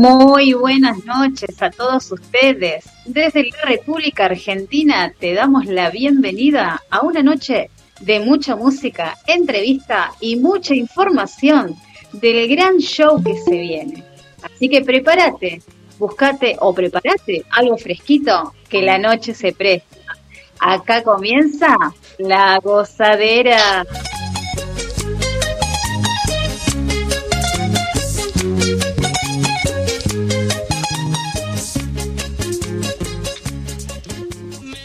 Muy buenas noches a todos ustedes. Desde la República Argentina te damos la bienvenida a una noche de mucha música, entrevista y mucha información del gran show que se viene. Así que prepárate, buscate o prepárate algo fresquito que la noche se presta. Acá comienza la gozadera.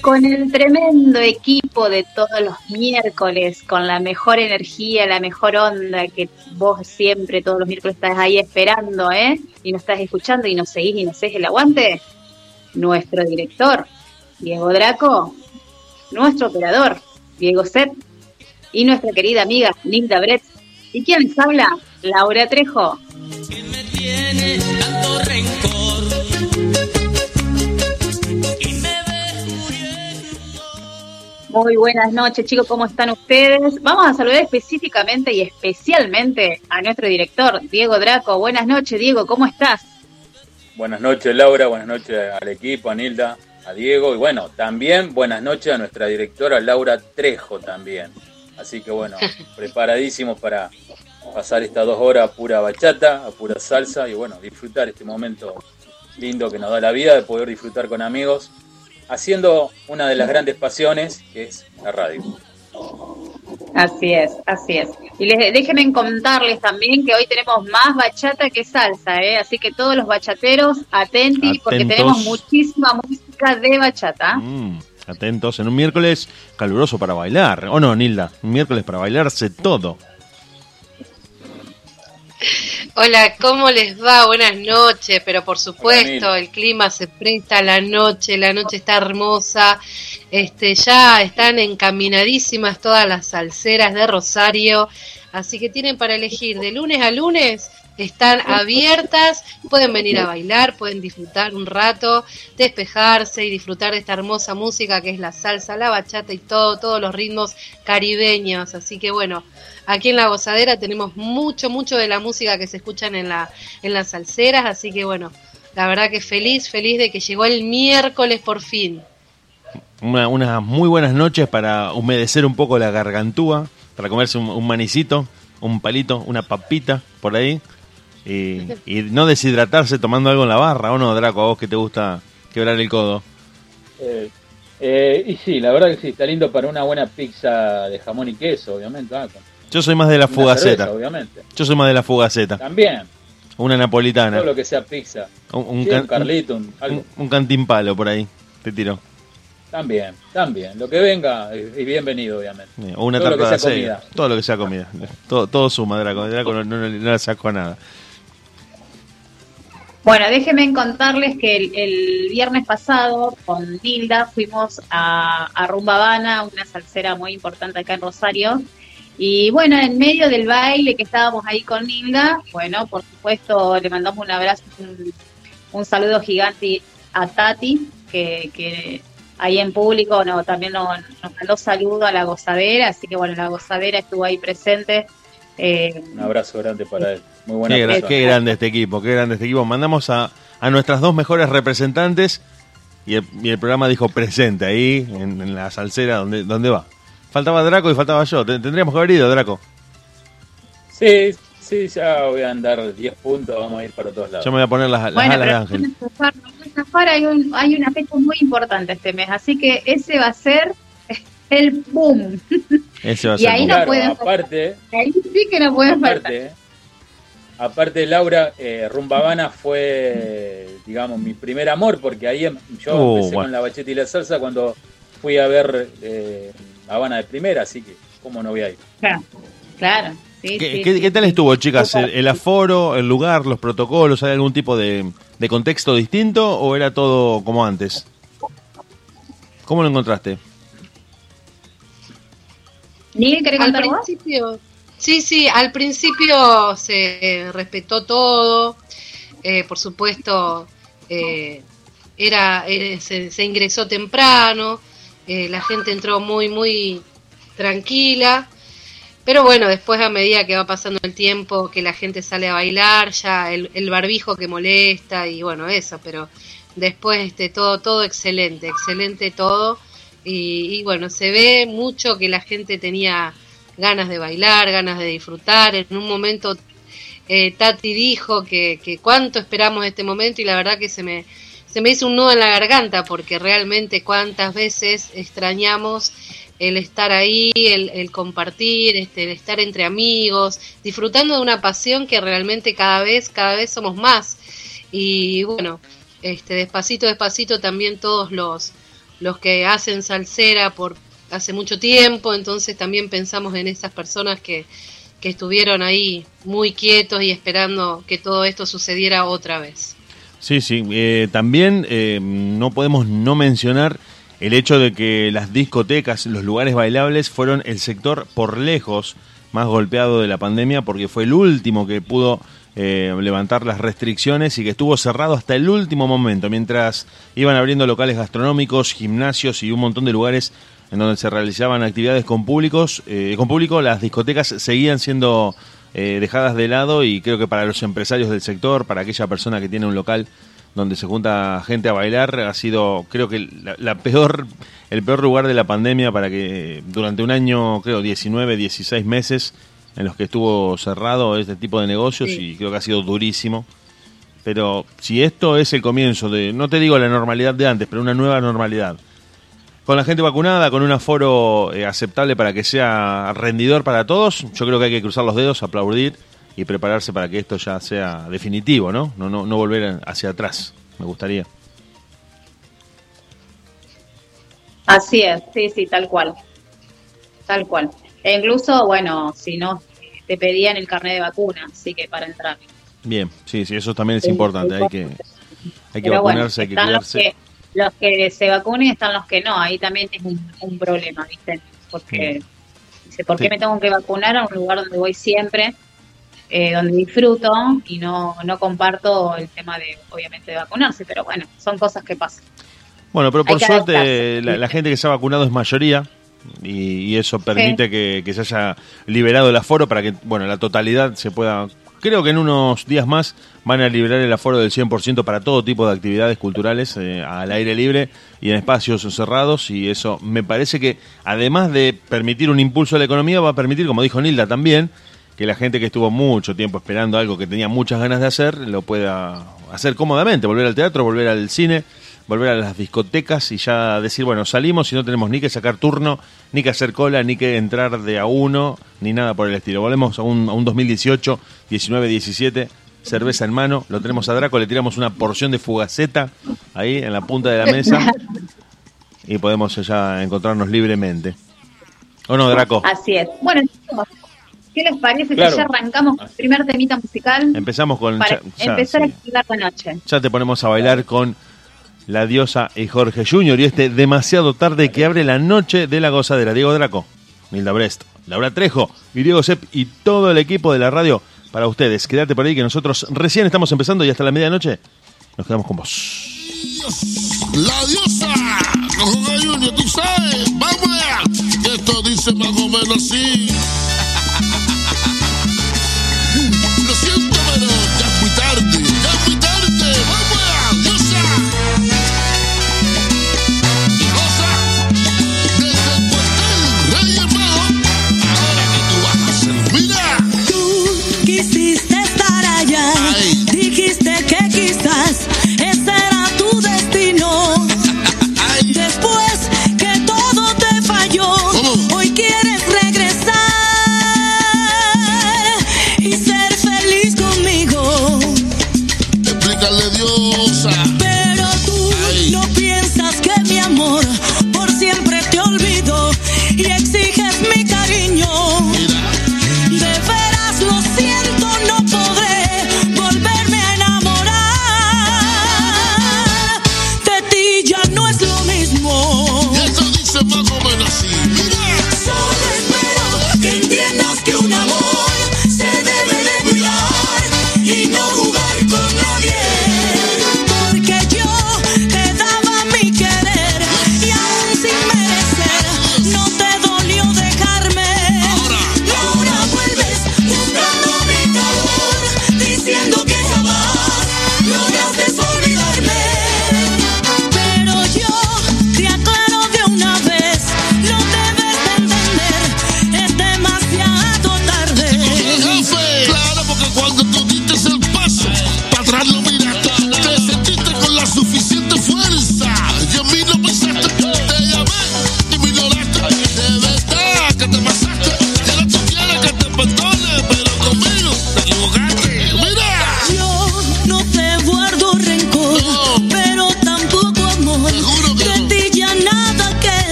Con el tremendo equipo de todos los miércoles, con la mejor energía, la mejor onda que vos siempre todos los miércoles estás ahí esperando, ¿eh? Y nos estás escuchando y nos seguís y nos seguís el aguante. Nuestro director, Diego Draco, nuestro operador, Diego Set, y nuestra querida amiga Linda Brett. ¿Y quién les habla? Laura Trejo. me tiene tanto rencor? Muy buenas noches, chicos, ¿cómo están ustedes? Vamos a saludar específicamente y especialmente a nuestro director, Diego Draco. Buenas noches, Diego, ¿cómo estás? Buenas noches, Laura, buenas noches al equipo, a Nilda, a Diego y bueno, también buenas noches a nuestra directora Laura Trejo también. Así que bueno, preparadísimos para pasar estas dos horas a pura bachata, a pura salsa y bueno, disfrutar este momento lindo que nos da la vida de poder disfrutar con amigos haciendo una de las grandes pasiones, que es la radio. Así es, así es. Y les, déjenme contarles también que hoy tenemos más bachata que salsa, ¿eh? así que todos los bachateros atentos, porque tenemos muchísima música de bachata. Mm, atentos, en un miércoles caluroso para bailar, ¿o no, Nilda? Un miércoles para bailarse todo. Hola, ¿cómo les va? Buenas noches, pero por supuesto el clima se presta a la noche, la noche está hermosa, este, ya están encaminadísimas todas las salseras de Rosario, así que tienen para elegir de lunes a lunes, están abiertas, pueden venir a bailar, pueden disfrutar un rato, despejarse y disfrutar de esta hermosa música que es la salsa, la bachata y todo, todos los ritmos caribeños, así que bueno, Aquí en La Gozadera tenemos mucho, mucho de la música que se escuchan en, la, en las salseras, así que bueno, la verdad que feliz, feliz de que llegó el miércoles por fin. unas muy buenas noches para humedecer un poco la gargantúa, para comerse un, manicito, un palito, una papita por ahí. Y, no deshidratarse tomando algo en la barra, ¿o no, Draco? A vos que te gusta quebrar el codo. Eh, eh, y sí, la verdad que sí, está lindo para una buena pizza de jamón y queso, obviamente. Ah, yo soy más de la fugaceta. obviamente. Yo soy más de la fugaceta. También. Una napolitana. Todo lo que sea pizza. Un, carlito, un, un, cantimpalo por ahí. Te tiro. También, también. Lo que venga es bienvenido, obviamente. O una todo tarta de comida. Todo lo que sea comida. Todo, todo suma, Draco. Draco no, no, le saco nada. Bueno, déjenme contarles que el, viernes pasado con Nilda fuimos a, a Rumba Habana, una salsera muy importante acá en Rosario, y bueno, en medio del baile que estábamos ahí con Nilda, bueno, por supuesto le mandamos un abrazo, un, saludo gigante a Tati, que, ahí en público no, también nos, mandó saludo a la gozadera, así que bueno, la gozadera estuvo ahí presente. Eh, un abrazo grande para él. Muy buena qué, qué, grande este equipo, qué grande este equipo. Mandamos a, a nuestras dos mejores representantes y el, programa dijo presente ahí en, en la salsera donde, donde va. Faltaba Draco y faltaba yo. Tendríamos que haber ido, Draco. Sí, sí, ya voy a andar 10 puntos, vamos a ir para todos lados. Yo me voy a poner las, las alas de Ángel. hay, un, hay una fecha muy importante este mes, así que ese va a ser el boom. Ese va a y ahí no pueden aparte, Ahí sí que no pueden aparte, aparte Laura, eh, Rumbabana fue, digamos, mi primer amor, porque ahí em, yo Oh, empecé bueno. con la bacheta y la salsa cuando fui a ver eh, Habana de primera, así que, ¿cómo no voy a ir? Claro, claro. Sí, ¿Qué, sí, qué- sí, qué tal estuvo, chicas? ¿El, aforo, el lugar, los protocolos? ¿Hay algún tipo de, de contexto distinto o era todo como antes? ¿Cómo lo encontraste? Miguel, ¿querés Al principio, sí, sí, al principio se respetó todo, eh, por supuesto, eh, era, eh, se, se ingresó temprano, eh, la gente entró muy, muy tranquila, pero bueno, después a medida que va pasando el tiempo, que la gente sale a bailar, ya el, el barbijo que molesta y bueno, eso, pero después este, todo, todo excelente, excelente todo. Y, bueno, se ve mucho que la gente tenía ganas de bailar, ganas de disfrutar. En un momento eh, Tati dijo que, que cuánto esperamos este momento y la verdad que se me, se me hizo un nudo en la garganta porque realmente cuántas veces extrañamos el estar ahí, el, compartir, este, el estar entre amigos, disfrutando de una pasión que realmente cada vez, cada vez somos más. Y bueno, este, despacito, despacito también todos los, los que hacen salsera por hace mucho tiempo, entonces también pensamos en esas personas que, que estuvieron ahí muy quietos y esperando que todo esto sucediera otra vez. Sí, sí. eh, también eh, no podemos no mencionar el hecho de que las discotecas, los lugares bailables fueron el sector por lejos más golpeado de la pandemia porque fue el último que pudo eh, levantar las restricciones y que estuvo cerrado hasta el último momento, mientras iban abriendo locales gastronómicos, gimnasios y un montón de lugares en donde se realizaban actividades con públicos, eh, con público, las discotecas seguían siendo eh, dejadas de lado y creo que para los empresarios del sector, para aquella persona que tiene un local donde se junta gente a bailar, ha sido creo que la, la peor, el peor lugar de la pandemia para que durante un año, creo 19, 16 meses en los que estuvo cerrado este tipo de negocios Sí. y creo que ha sido durísimo. Pero si esto es el comienzo de, no te digo la normalidad de antes, pero una nueva normalidad, con la gente vacunada, con un aforo eh, aceptable para que sea rendidor para todos, yo creo que hay que cruzar los dedos, aplaudir y prepararse para que esto ya sea definitivo, ¿no? No, no, no volver hacia atrás, me gustaría. Así es, sí, sí, tal cual. Tal cual. E incluso, bueno, si no, te pedían el carnet de vacuna, así que para entrar. Bien, sí, sí, eso también es Sí, importante, hay que, hay que Pero bueno, vacunarse, hay que los cuidarse. que, los que se vacunen están los que no. Ahí también es un, un problema, ¿viste? Porque, dice, ¿por qué Sí. me tengo que vacunar a un lugar donde voy siempre, eh, donde disfruto y no, no comparto el tema de, obviamente, de vacunarse? Pero bueno, son cosas que pasan. Bueno, pero por suerte la, la gente que se ha vacunado es mayoría y, y eso permite que, que se haya liberado el aforo para que, bueno, la totalidad se pueda... Creo que en unos días más van a liberar el aforo del 100% para todo tipo de actividades culturales eh, al aire libre y en espacios cerrados y eso me parece que además de permitir un impulso a la economía va a permitir, como dijo Nilda también, que la gente que estuvo mucho tiempo esperando algo que tenía muchas ganas de hacer lo pueda hacer cómodamente, volver al teatro, volver al cine, volver a las discotecas y ya decir, bueno, salimos y no tenemos ni que sacar turno, ni que hacer cola, ni que entrar de a uno, ni nada por el estilo. Volvemos a un, a un 2018, 19, 17, cerveza en mano, lo tenemos a Draco, le tiramos una porción de fugaceta ahí en la punta de la mesa y podemos ya encontrarnos libremente. ¿O no, Draco? Así es. Bueno, chicos, ¿qué les parece Claro. si ya arrancamos con el primer temita musical Empezamos con... para ya- ya, empezar sí. a activar la noche? Ya te ponemos a bailar con la diosa y Jorge Junior y este demasiado tarde que abre la noche de la gozadera. Diego Draco, Milda Brest, Laura Trejo y Diego Sepp y todo el equipo de la radio para ustedes. Quédate por ahí que nosotros recién estamos empezando y hasta la medianoche nos quedamos con vos. La diosa, Junior, tú sabes, vamos allá. Esto dice más o menos así.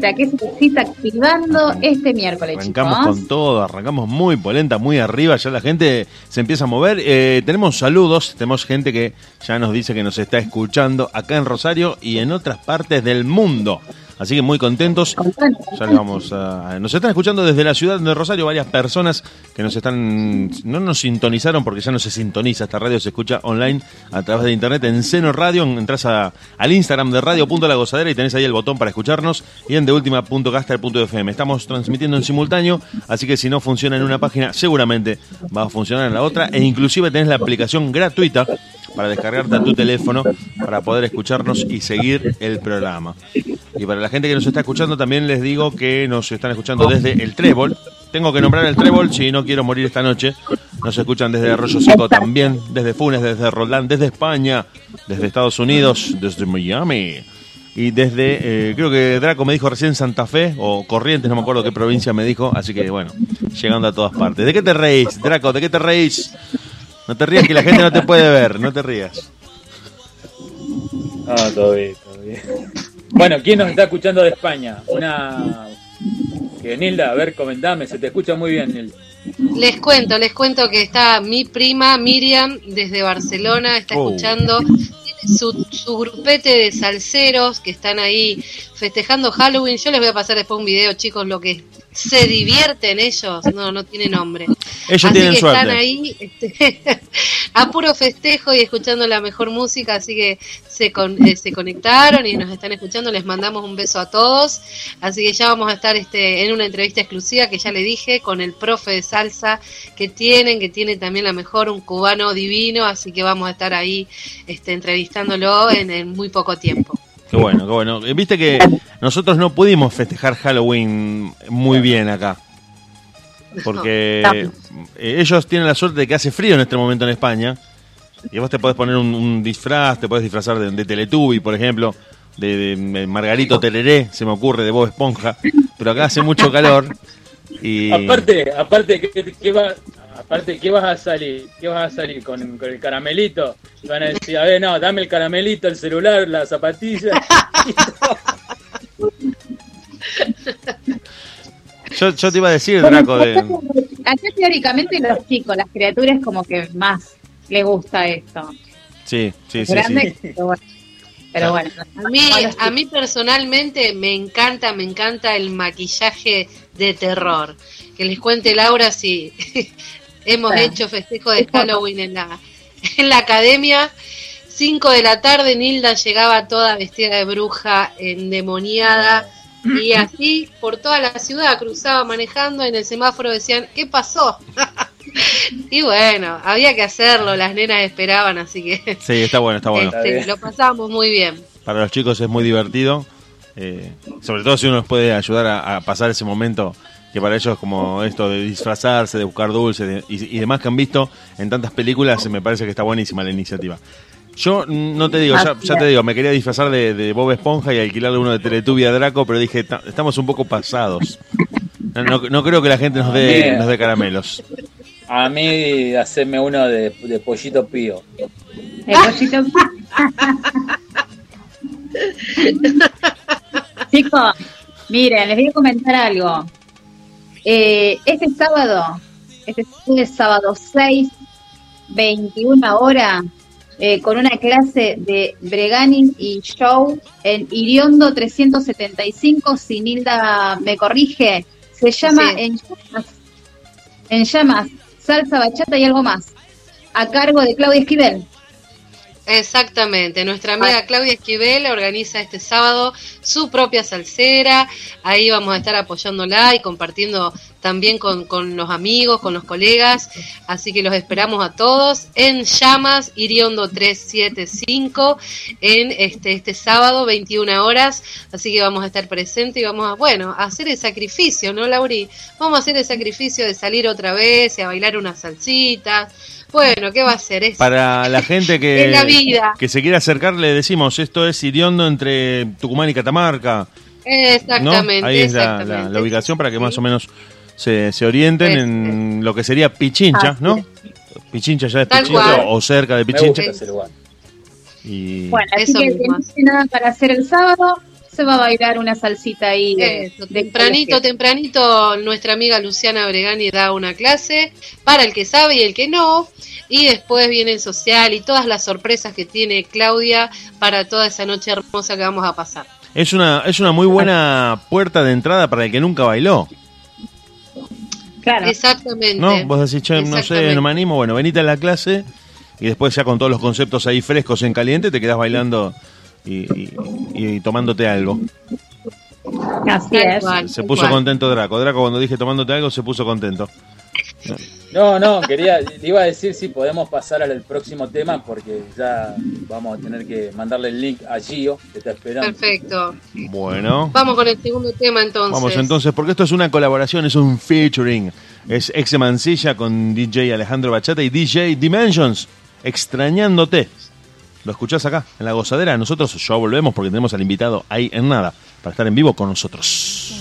Salsita, qué salsita activando este miércoles, Arrancamos chicos. con todo, arrancamos muy polenta, muy arriba, ya la gente se empieza a mover. Eh, tenemos saludos, tenemos gente que ya nos dice que nos está escuchando acá en Rosario y en otras partes del mundo. Así que muy contentos. Ya les vamos a... Nos están escuchando desde la ciudad de Rosario varias personas que nos están... No nos sintonizaron porque ya no se sintoniza. Esta radio se escucha online a través de internet en Seno Radio. Entras a, al Instagram de Radio.la Gozadera y tenés ahí el botón para escucharnos y en deultima.caster.fm. Estamos transmitiendo en simultáneo, así que si no funciona en una página, seguramente va a funcionar en la otra. E inclusive tenés la aplicación gratuita para descargarte a tu teléfono para poder escucharnos y seguir el programa. Y para la gente que nos está escuchando también les digo que nos están escuchando desde el Trébol. Tengo que nombrar el Trébol si no quiero morir esta noche. Nos escuchan desde Arroyo Seco también, desde Funes, desde Roldán, desde España, desde Estados Unidos, desde Miami. Y desde, eh, creo que Draco me dijo recién Santa Fe o Corrientes, no me acuerdo qué provincia me dijo, así que bueno, llegando a todas partes. ¿De qué te reís, Draco? ¿De qué te reís? No te rías que la gente no te puede ver, no te rías. Ah, todo bien, todo bien. Bueno, ¿quién nos está escuchando de España? Una. Que Nilda, a ver, comentame, se te escucha muy bien, Nilda. Les cuento, les cuento que está mi prima Miriam desde Barcelona, está Oh. escuchando tiene su, su grupete de salseros que están ahí festejando Halloween. Yo les voy a pasar después un video, chicos, lo que se divierten ellos, no, no tiene nombre. Ellos así tienen que suerte. están ahí este, a puro festejo y escuchando la mejor música, así que se, con- eh, se conectaron y nos están escuchando. Les mandamos un beso a todos. Así que ya vamos a estar este, en una entrevista exclusiva que ya le dije con el profe de salsa que tienen, que tiene también la mejor, un cubano divino. Así que vamos a estar ahí este, entrevistándolo en, en muy poco tiempo. Qué bueno, qué bueno. Eh, Viste que nosotros no pudimos festejar Halloween muy bien acá. Porque ellos tienen la suerte de que hace frío en este momento en España. Y vos te podés poner un, un disfraz, te podés disfrazar de, de Teletubby, por ejemplo, de, de Margarito Tereré, se me ocurre, de Bob Esponja. Pero acá hace mucho calor. Y Aparte, aparte, ¿qué, qué va, aparte, ¿qué vas a salir? ¿Qué vas a salir con, con el caramelito? Y van a decir, a ver, no, dame el caramelito, el celular, la zapatilla. yo, yo te iba a decir, Draco, de, Acá teóricamente los chicos, las criaturas como que más les gusta esto. sí, sí, sí, Grande, sí. pero bueno. Pero bueno, A mí, a mí personalmente me encanta, me encanta el maquillaje de terror. Que les cuente Laura si hemos hecho festejo de Halloween en la, en la academia. 5 de la tarde Nilda llegaba toda vestida de bruja, endemoniada, y así por toda la ciudad cruzaba manejando, en el semáforo decían, ¿qué pasó? y bueno, había que hacerlo, las nenas esperaban, así que Sí, está bueno, está bueno. este, lo pasábamos muy bien. Para los chicos es muy divertido. eh, sobre todo si uno les puede ayudar a, a pasar ese momento que para ellos como esto de disfrazarse, de buscar dulces de- y, y demás que han visto en tantas películas, me parece que está buenísima la iniciativa. Yo no te digo, ya, Así ya te digo, me quería disfrazar de, de Bob Esponja y alquilarle uno de Teletubby a Draco, pero dije, "Ta- estamos un poco pasados. No, no- no creo que la gente nos dé, nos dé caramelos. A mí, hacerme uno de, de pollito pío. El pollito. Chicos, miren, les voy a comentar algo. Eh, este sábado, este, este sábado 6, 21 horas, eh, con una clase de Breganin y Show en Iriondo 375, si Nilda me corrige, se llama Sí. En Llamas, En Llamas, Salsa, Bachata y algo más, a cargo de Claudia Esquivel. Exactamente, nuestra amiga Claudia Esquivel organiza este sábado su propia salsera, ahí vamos a estar apoyándola y compartiendo también con, con los amigos, con los colegas, así que los esperamos a todos en Llamas, Iriondo 375, en este, este sábado, 21 horas, así que vamos a estar presentes y vamos a, bueno, a hacer el sacrificio, ¿no, Lauri? Vamos a hacer el sacrificio de salir otra vez y a bailar unas salsitas. Bueno, ¿qué va a ser? Es Para la gente que, Es la vida. que se quiere acercar, le decimos, esto es Iriondo entre Tucumán y Catamarca. ¿no? Exactamente. Ahí es la, la- exactamente. la ubicación para que Sí. más o menos se, se orienten en lo que sería Pichincha, Así ¿no? Pichincha ya es Tal Pichincha cual. o cerca de Me Pichincha. gusta ese lugar. Y Bueno, así Eso que no tiene nada para hacer el sábado, se va a bailar una salsita ahí de, Eso, de tempranito, colegio. tempranito, nuestra amiga Luciana Bregani da una clase para el que sabe y el que no. Y después viene el social y todas las sorpresas que tiene Claudia para toda esa noche hermosa que vamos a pasar. es una, es una muy buena puerta de entrada para el que nunca bailó. Claro. Exactamente. ¿No? Vos decís, che, no sé, no me animo. Bueno, venite a la clase y después ya con todos los conceptos ahí frescos en caliente te quedás bailando y, y- y tomándote algo. Así es. Se puso contento Draco. Draco cuando dije tomándote algo se puso contento. No, no, quería, le iba a decir si podemos pasar al próximo tema porque ya vamos a tener que mandarle el link a Gio, que está esperando. Perfecto. Bueno. Vamos con el segundo tema entonces. Vamos entonces, porque esto es una colaboración, es un featuring. Es Exe Mancilla con DJ Alejandro Bachata y DJ Dimensions, extrañándote. Lo escuchás acá, en la gozadera. Nosotros ya volvemos porque tenemos al invitado ahí en nada, para estar en vivo con nosotros.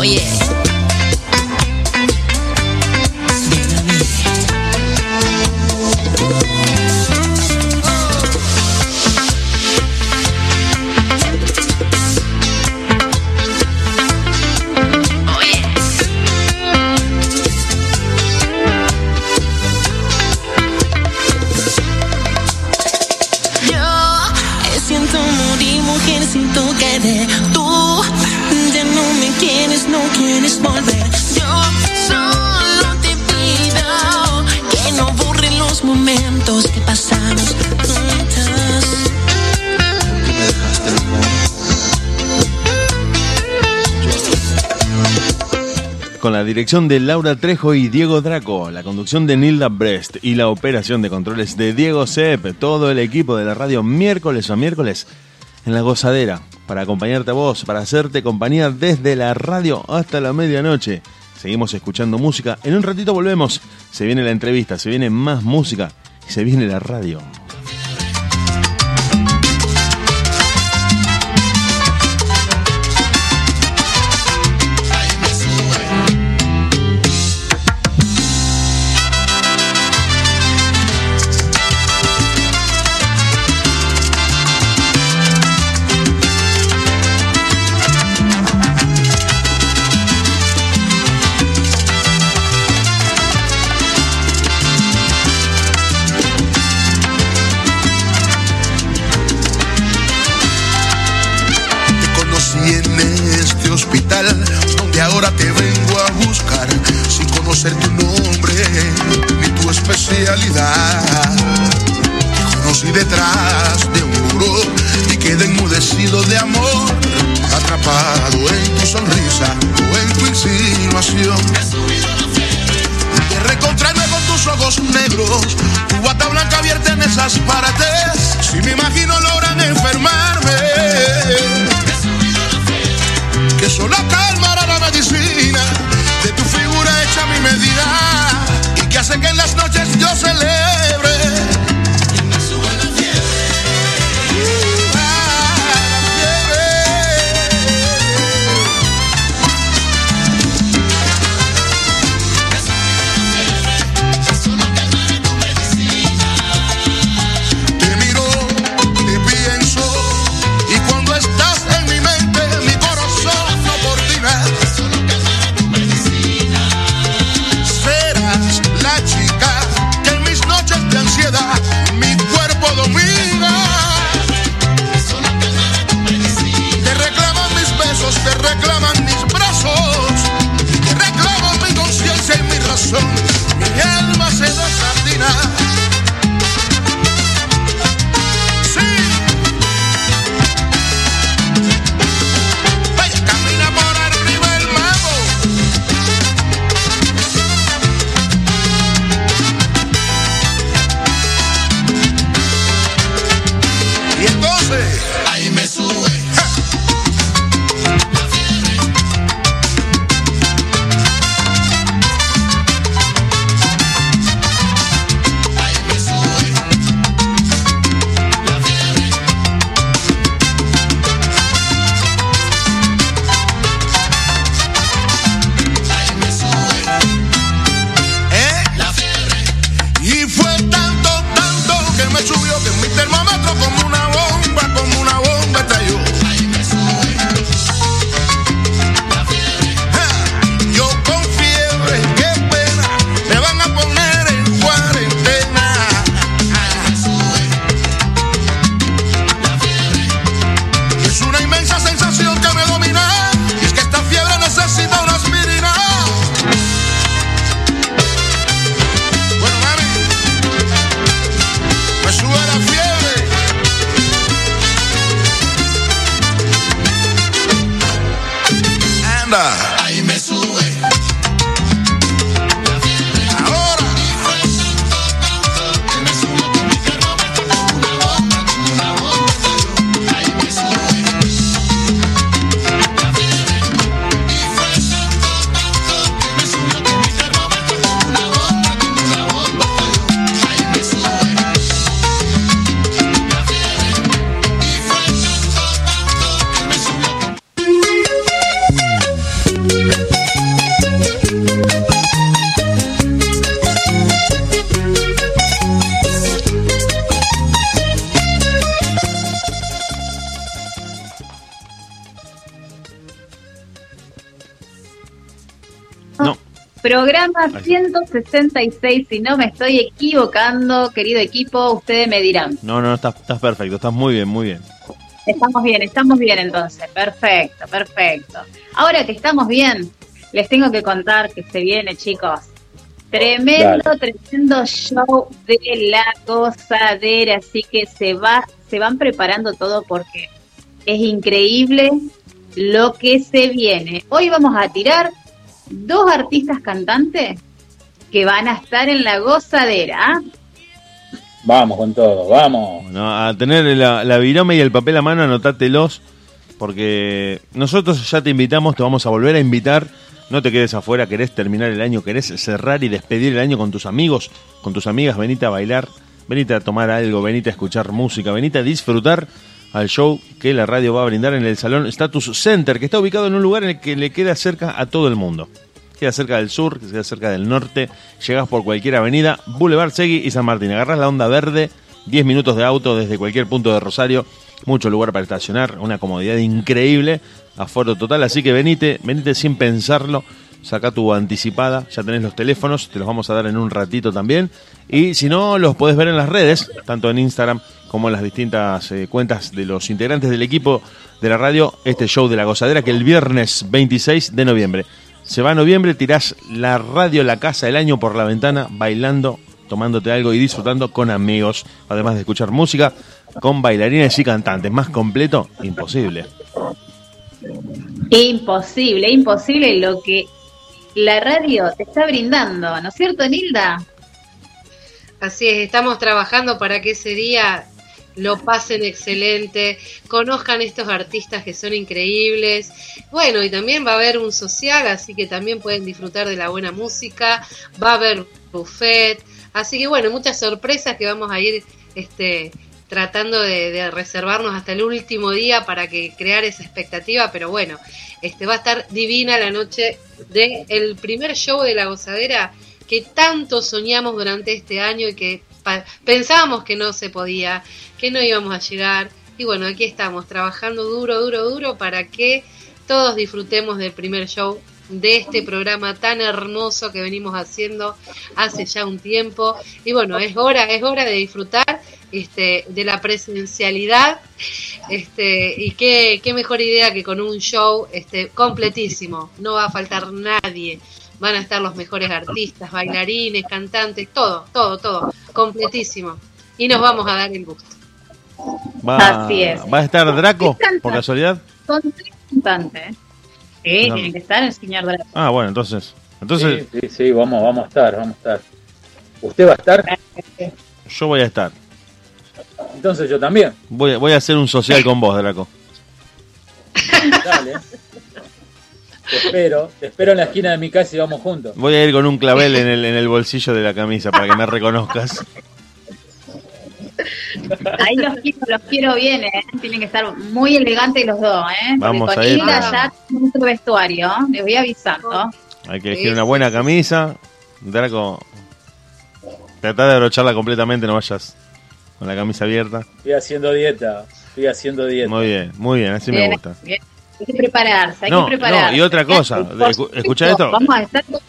Oh, yeah. dirección de Laura Trejo y Diego Draco, la conducción de Nilda Brest y la operación de controles de Diego Sepp, todo el equipo de la radio miércoles a miércoles en la gozadera, para acompañarte a vos, para hacerte compañía desde la radio hasta la medianoche. Seguimos escuchando música, en un ratito volvemos, se viene la entrevista, se viene más música y se viene la radio. 166, si no me estoy equivocando, querido equipo, ustedes me dirán. No, no, estás, estás perfecto, estás muy bien, muy bien. Estamos bien, estamos bien entonces. Perfecto, perfecto. Ahora que estamos bien, les tengo que contar que se viene, chicos. Tremendo, tremendo show de la gozadera, así que se va, se van preparando todo porque es increíble lo que se viene. Hoy vamos a tirar dos artistas cantantes que van a estar en la gozadera. ¿ah? Vamos con todo, vamos. No, a tener la, la virome y el papel a mano, anotátelos, porque nosotros ya te invitamos, te vamos a volver a invitar. No te quedes afuera, querés terminar el año, querés cerrar y despedir el año con tus amigos, con tus amigas, venite a bailar, venite a tomar algo, venite a escuchar música, venite a disfrutar al show que la radio va a brindar en el Salón Status Center, que está ubicado en un lugar en el que le queda cerca a todo el mundo. Queda cerca del sur, queda cerca del norte, llegás por cualquier avenida, Boulevard Segui y San Martín. Agarrás la onda verde, 10 minutos de auto desde cualquier punto de Rosario, mucho lugar para estacionar, una comodidad increíble, aforo total, así que venite, venite sin pensarlo, saca tu anticipada, ya tenés los teléfonos, te los vamos a dar en un ratito también, y si no, los podés ver en las redes, tanto en Instagram como en las distintas eh, cuentas de los integrantes del equipo de la radio, este show de la gozadera que el viernes 26 de noviembre. Se va a noviembre, tirás la radio, la casa, el año por la ventana, bailando, tomándote algo y disfrutando con amigos, además de escuchar música, con bailarines y cantantes. Más completo, imposible. Imposible, imposible lo que la radio te está brindando, ¿no es cierto, Nilda? Así es, estamos trabajando para que ese día lo pasen excelente, conozcan estos artistas que son increíbles. Bueno, y también va a haber un social, así que también pueden disfrutar de la buena música, va a haber buffet, así que bueno, muchas sorpresas que vamos a ir este tratando de, reservarnos hasta el último día para que crear esa expectativa, pero bueno, este va a estar divina la noche del el primer show de la gozadera que tanto soñamos durante este año y que pensábamos que no se podía, que no íbamos a llegar. Y bueno, aquí estamos trabajando duro, duro, duro para que todos disfrutemos del primer show de este programa tan hermoso que venimos haciendo hace ya un tiempo. Y bueno, es hora, es hora de disfrutar este, de la presencialidad. Este, y qué, qué mejor idea que con un show este, completísimo. No va a faltar nadie. Van a estar los mejores artistas, bailarines, cantantes, todo, todo, todo, completísimo. Y nos vamos a dar el gusto. Va, Así es. ¿Va a estar Draco, por casualidad? Son tres cantantes. Sí, No. tiene que estar el señor Draco. Ah, bueno, entonces. Entonces, sí, sí, sí, vamos, vamos a estar, vamos a estar. ¿Usted va a estar? yo voy a estar. Entonces yo también. Voy, a- voy a hacer un social con vos, Draco. Dale. Te espero, te espero en la esquina de mi casa y vamos juntos. Voy a ir con un clavel en el, en el bolsillo de la camisa para que me reconozcas. Ahí los quiero, los quiero bien, ¿eh? Tienen que estar muy elegantes los dos, ¿eh? Porque Vamos con a ir, ya nuestro vestuario, les voy avisando. Hay que elegir una buena camisa. Draco, trata de abrocharla completamente, no vayas con la camisa abierta. Estoy haciendo dieta, estoy haciendo dieta. Muy bien, muy bien, así me gusta. bien. Hay que prepararse, hay No, que prepararse. no, y otra cosa, Por escu- supuesto, escuchá esto. Vamos a estar con,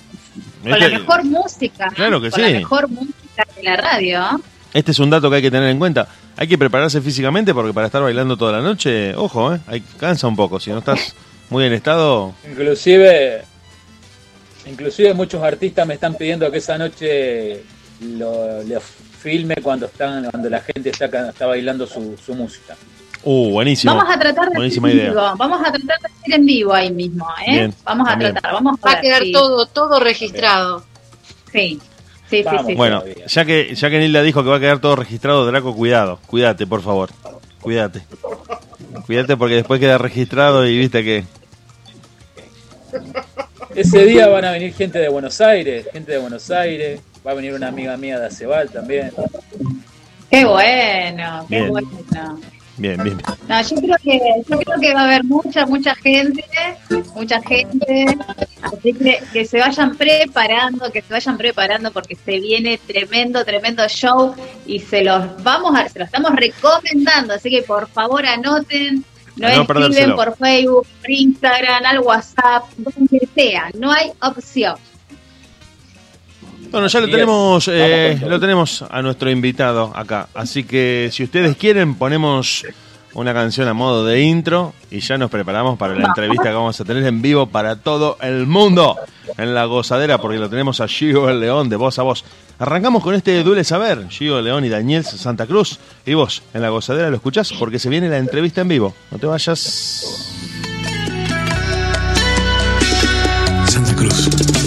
con la Este, mejor música. Claro que con sí. la mejor música de la radio. este es un dato que hay que tener en cuenta. Hay que prepararse físicamente porque para estar bailando toda la noche, ojo, eh, hay, cansa un poco. Si no estás muy en estado, Inclusive, inclusive muchos artistas me están pidiendo que esa noche lo, lo filme cuando están, cuando la gente está, ca- está bailando su, su música. Uh, buenísimo. Vamos a tratar de Buenísima hacer en idea. vivo. Vamos a tratar de hacer en vivo ahí mismo, ¿eh? Bien, vamos a también. tratar, vamos a Va a quedar sí. todo, todo registrado. Sí, sí, sí, sí. Bueno, ya que ya que Nilda dijo que va a quedar todo registrado, Draco, cuidado, cuídate, por favor. Cuídate. Cuídate porque después queda registrado y viste que Ese día van a venir gente de Buenos Aires, gente de Buenos Aires, va a venir una amiga mía de Acebal también. Qué bueno, qué Bien. bueno. Bien, bien. No, yo creo que yo creo que va a haber mucha mucha gente, mucha gente, así que que se vayan preparando, que se vayan preparando porque se viene tremendo tremendo show y se los vamos a se los estamos recomendando, así que por favor anoten, no escriben perdérselo. por Facebook, por Instagram, al WhatsApp, donde sea, no hay opción. Bueno, ya lo Bien, tenemos, eh, lo tenemos a nuestro invitado acá. Así que si ustedes quieren, ponemos una canción a modo de intro y ya nos preparamos para la entrevista que vamos a tener en vivo para todo el mundo en la gozadera, porque lo tenemos a Gio el León de voz a voz. Arrancamos con este Duele Saber, Gio el León y Daniel Santa Cruz. Y vos, en la gozadera lo escuchás porque se viene la entrevista en vivo. No te vayas. Santa Cruz.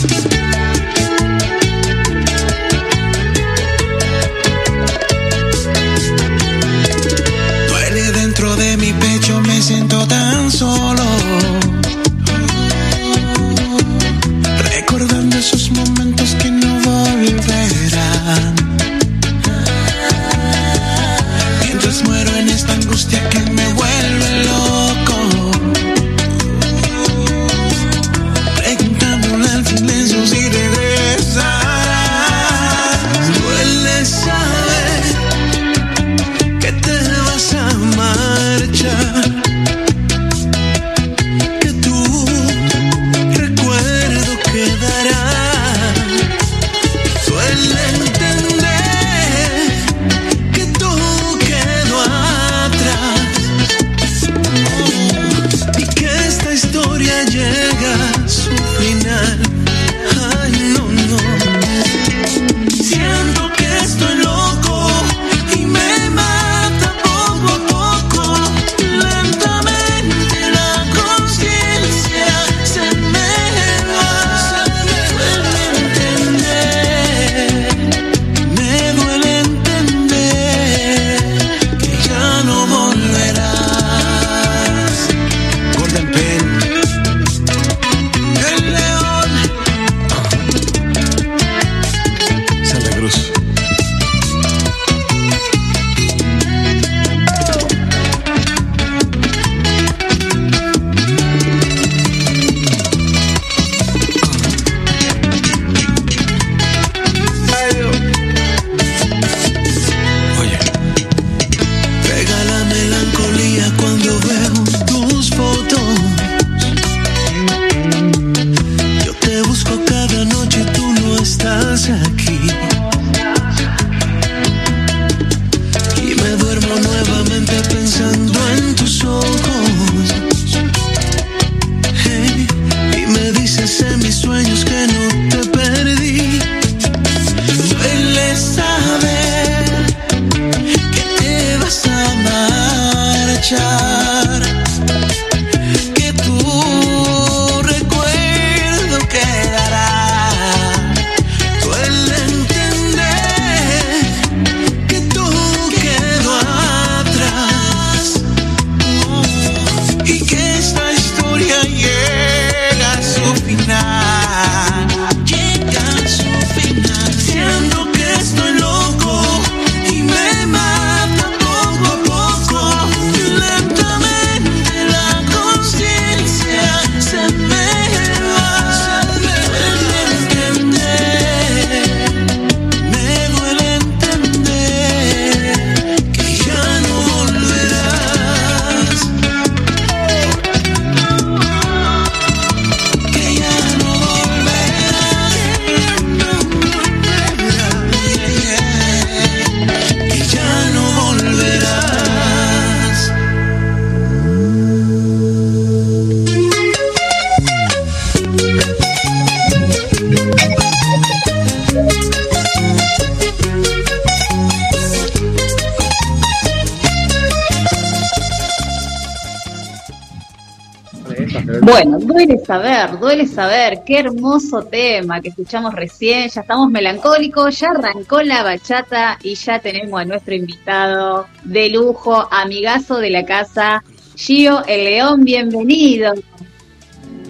Qué hermoso tema que escuchamos recién, ya estamos melancólicos, ya arrancó la bachata y ya tenemos a nuestro invitado de lujo, amigazo de la casa, Gio el León, bienvenido.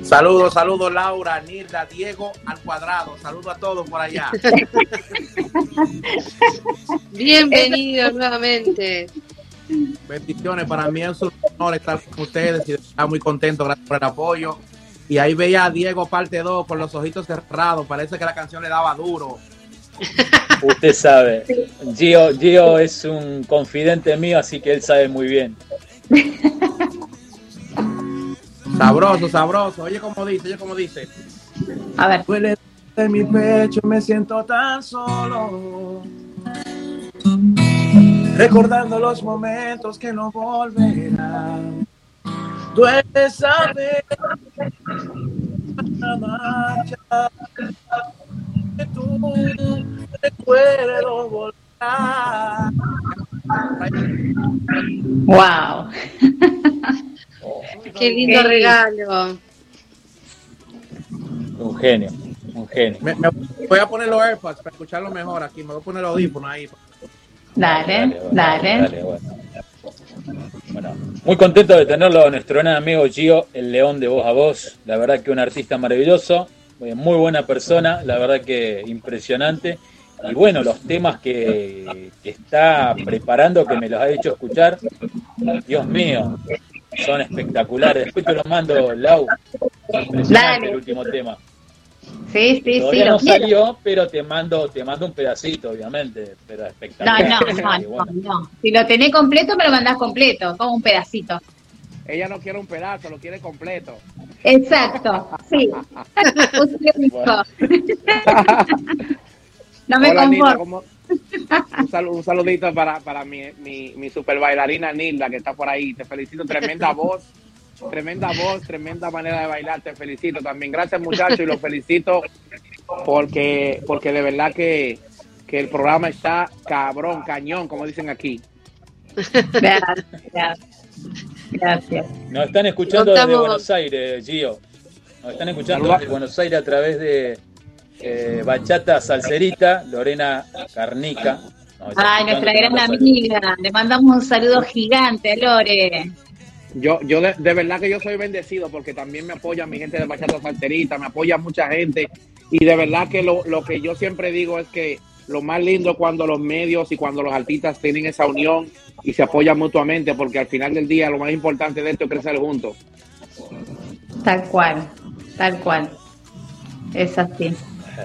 Saludos, saludos Laura, Nilda, Diego al cuadrado. Saludos a todos por allá. Bienvenido nuevamente. Bendiciones, para mí es un honor estar con ustedes y estar muy contento, gracias por el apoyo. Y ahí veía a Diego parte 2 con los ojitos cerrados, parece que la canción le daba duro. Usted sabe, Gio, Gio es un confidente mío, así que él sabe muy bien. Sabroso, sabroso. Oye, como dice, oye, como dice. A ver, Duele de mi pecho me siento tan solo. Recordando los momentos que no volverán. Duele saber la marcha que tu recuerdo volverá. Wow. Qué lindo regalo. Un genio, un genio. Me, me voy a poner los AirPods para escucharlo mejor aquí. Me voy a poner el audífono ahí. Dale, bueno, dale. dale, bueno. Bueno, muy contento de tenerlo a nuestro gran amigo Gio, el león de voz a voz. La verdad que un artista maravilloso, eh, muy buena persona, la verdad que impresionante. Y bueno, los temas que, que está preparando, que me los ha hecho escuchar, Dios mío, son espectaculares. Después te los mando, Lau. Impresionante Dale. el último tema. Sí, sí, sí, Todavía no quiero. salió, pero te mando, te mando un pedacito, obviamente, pero No, espectacular. no, no, bueno, no, no. Si lo tenés completo, me lo mandás completo, como un pedacito. Ella no quiere un pedazo, lo quiere completo. Exacto, sí. No me Hola, Nilda, conformo. ¿cómo- un, sal- un saludito para, para mi, mi, mi super bailarina Nilda, que está por ahí. Te felicito, tremenda voz, tremenda voz, tremenda manera de bailar. Te felicito también. Gracias, muchachos, y los felicito porque, porque de verdad que, que el programa está cabrón, cañón, como dicen aquí. Gracias. Gracias. Nos están escuchando desde Buenos Aires, Gio. Nos están escuchando desde Buenos Aires a través de eh, Bachata Salcerita, Lorena Carnica. Ay, nuestra gran amiga. Le mandamos un saludo gigante a Lore. Yo, yo de, de verdad que yo soy bendecido porque también me apoya mi gente de Bachata Salterita, me apoya mucha gente y de verdad que lo, lo que yo siempre digo es que lo más lindo es cuando los medios y cuando los artistas tienen esa unión y se apoyan mutuamente porque al final del día lo más importante de esto es crecer juntos. Tal cual, tal cual. Es así.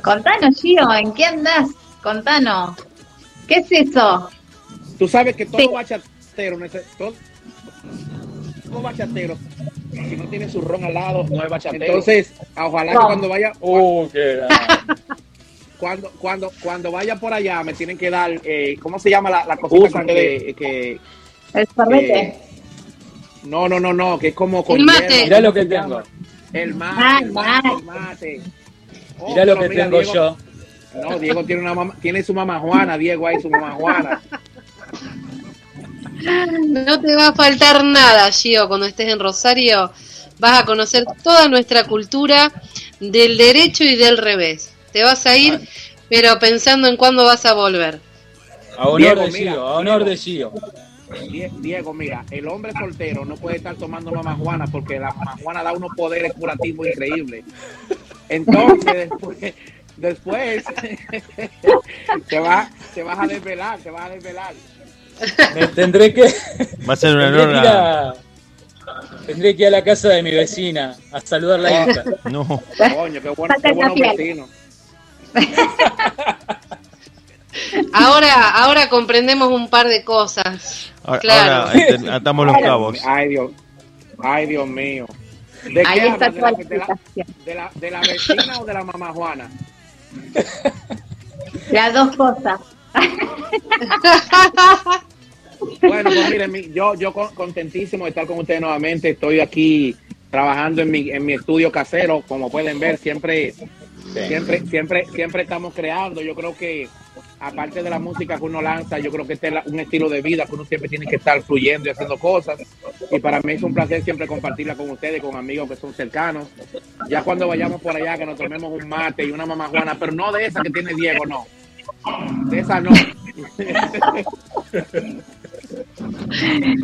Contanos, Gio, ¿en qué andás? Contanos. ¿Qué es eso? Tú sabes que todo Sí. bachatero, todo, todo bachatero, si no tiene su ron al lado, no es bachatero. Entonces, ojalá que No. cuando vaya, Uh, qué cuando, cuando, cuando vaya por allá me tienen que dar, eh, ¿cómo se llama la, la cosita que, que, El. Eh, no, no, no, no, que es como con El mate. ¿cómo lo que tengo. El mate, Ah, el mate, mate. el mate. Oh, Mirá lo que mira, tengo Diego- yo. No, Diego tiene una mamá, tiene su mamá Juana, Diego ahí, su mamá Juana. No te va a faltar nada, Gio, cuando estés en Rosario. Vas a conocer toda nuestra cultura del derecho y del revés. Te vas a ir, pero pensando en cuándo vas a volver. A honor de Gio, a honor Diego. de Gio. Die- Diego, mira, el hombre soltero no puede estar tomando mamá Juana porque la mamá Juana da unos poderes curativos increíbles. Entonces, después, después te, va, te vas a desvelar, te vas a desvelar. Me tendré que, Va a ser una tendré que a, tendré que ir a la casa de mi vecina a saludar la hija. No. Coño, qué, bueno, qué buenos Capial. vecinos. Ahora, ahora comprendemos un par de cosas. Ahora, Claro. ahora, este, atamos los cabos. Ay, Dios, ay, Dios mío. ¿De Ahí qué está? ¿De la, de, la, de, la, de la vecina o de la mamá Juana? Las dos cosas. Bueno, pues miren, mi- yo, yo con- contentísimo de estar con ustedes nuevamente. Estoy aquí trabajando en mi, en mi estudio casero. Como pueden ver, siempre, siempre, siempre, siempre estamos creando. Yo creo que aparte de la música que uno lanza, yo creo que este es un estilo de vida que uno siempre tiene que estar fluyendo y haciendo cosas. Y para mí es un placer siempre compartirla con ustedes, con amigos que son cercanos. Ya cuando vayamos por allá, que nos tomemos un mate y una mamá Juana, pero no de esa que tiene Diego, no. De esa no.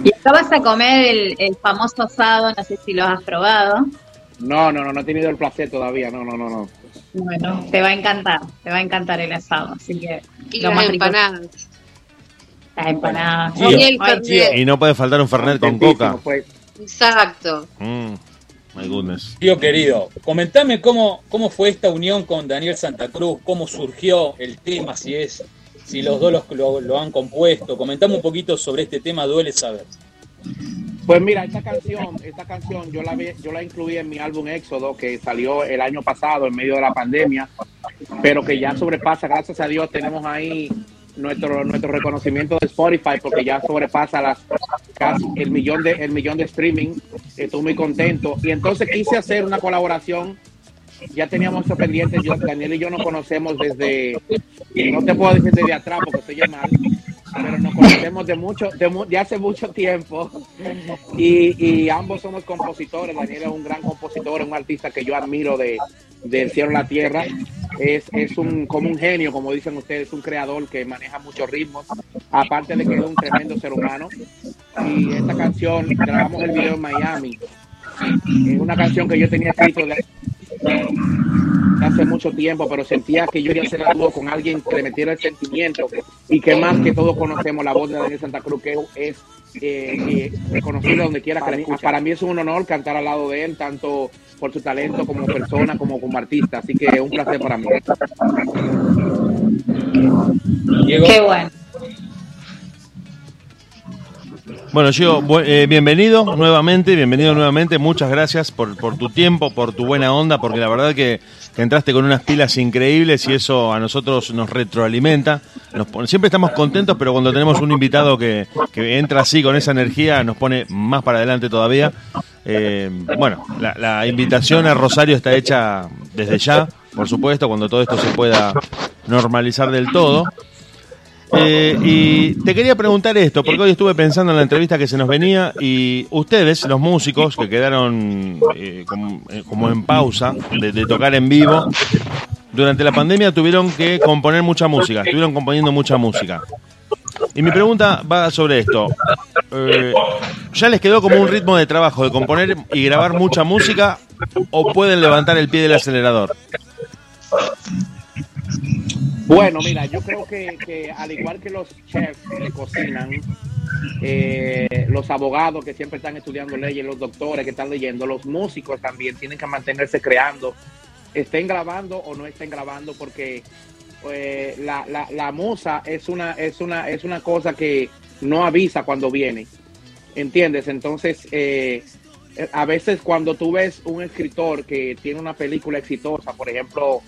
Y acá vas a comer el, el famoso asado, no sé si lo has probado. No, no, no, no he tenido el placer todavía. No, no, no, no. Bueno, te va a encantar, te va a encantar el asado, así que Y lo las más rico- empanadas. las empanadas. Y el ay, Fernet. Gio, Y no puede faltar un Fernet con coca. pues. Exacto. Mm, my goodness. Tío querido, comentame cómo, cómo fue esta unión con Daniel Santa Cruz, cómo surgió el tema, si es, si los dos los- lo, han compuesto. Comentame un poquito sobre este tema, duele saber. Pues mira, esta canción, esta canción yo la yo la incluí en mi álbum Éxodo que salió el año pasado en medio de la pandemia pero que ya sobrepasa, gracias a Dios, tenemos ahí nuestro nuestro reconocimiento de Spotify porque ya sobrepasa las casi el millón de el millón de streaming estoy muy contento y entonces quise hacer una colaboración ya teníamos eso yo, Daniel y yo nos conocemos desde no te puedo decir desde atrás porque estoy llamando pero nos conocemos de mucho de, de hace mucho tiempo. Y, y ambos somos compositores Daniel es un gran compositor un artista que yo admiro de del cielo a la tierra. Es, es un como un genio como dicen ustedes un creador que maneja muchos ritmos aparte de que es un tremendo ser humano. Y esta canción grabamos el video en Miami. Es una canción que yo tenía escrito hace mucho tiempo, pero sentía que yo quería hacer algo con alguien que le metiera el sentimiento y que más que todos conocemos la voz de Daniel Santa Cruz, que es eh, eh, donde quiera que la escuche. Para mí es un honor cantar al lado de él, tanto por su talento como persona, como como artista, así que es un placer para mí. Diego, Qué bueno. Bueno, Gio, eh, bienvenido nuevamente, bienvenido nuevamente. Muchas gracias por, por tu tiempo, por tu buena onda, porque la verdad que, que entraste con unas pilas increíbles y eso a nosotros nos retroalimenta. Nos pone- siempre estamos contentos, pero cuando tenemos un invitado que, que entra así con esa energía, nos pone más para adelante todavía. Eh, bueno, la invitación a Rosario está hecha desde ya, por supuesto, cuando todo esto se pueda normalizar del todo. Eh, y te quería preguntar esto, porque hoy estuve pensando en la entrevista que se nos venía y ustedes, los músicos que quedaron eh, como, eh, como en pausa de, de tocar en vivo, durante la pandemia tuvieron que componer mucha música, estuvieron componiendo mucha música. Y mi pregunta va sobre esto. Eh, ¿Ya les quedó como un ritmo de trabajo de componer y grabar mucha música o pueden levantar el pie del acelerador? Bueno, mira, yo creo que, que al igual que los chefs que cocinan, eh, los abogados que siempre están estudiando leyes, los doctores que están leyendo, los músicos también tienen que mantenerse creando, estén grabando o no estén grabando, porque eh, la, la, la musa es una, es, una, es una cosa que no avisa cuando viene, ¿entiendes? Entonces, eh, a veces cuando tú ves un escritor que tiene una película exitosa, por ejemplo,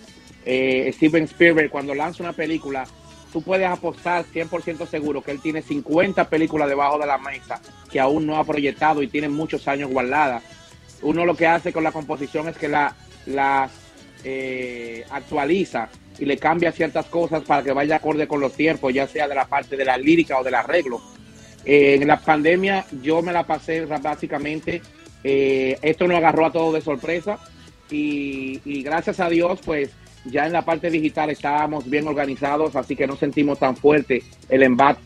eh, Steven Spielberg, cuando lanza una película, tú puedes apostar 100% seguro que él tiene 50 películas debajo de la mesa que aún no ha proyectado y tiene muchos años guardadas. Uno lo que hace con la composición es que la, las eh, actualiza y le cambia ciertas cosas para que vaya acorde con los tiempos, ya sea de la parte de la lírica o del arreglo. Eh, en la pandemia yo me la pasé básicamente, esto nos agarró a todos de sorpresa y gracias a Dios pues ya en la parte digital estábamos bien organizados, así que no sentimos tan fuerte el embate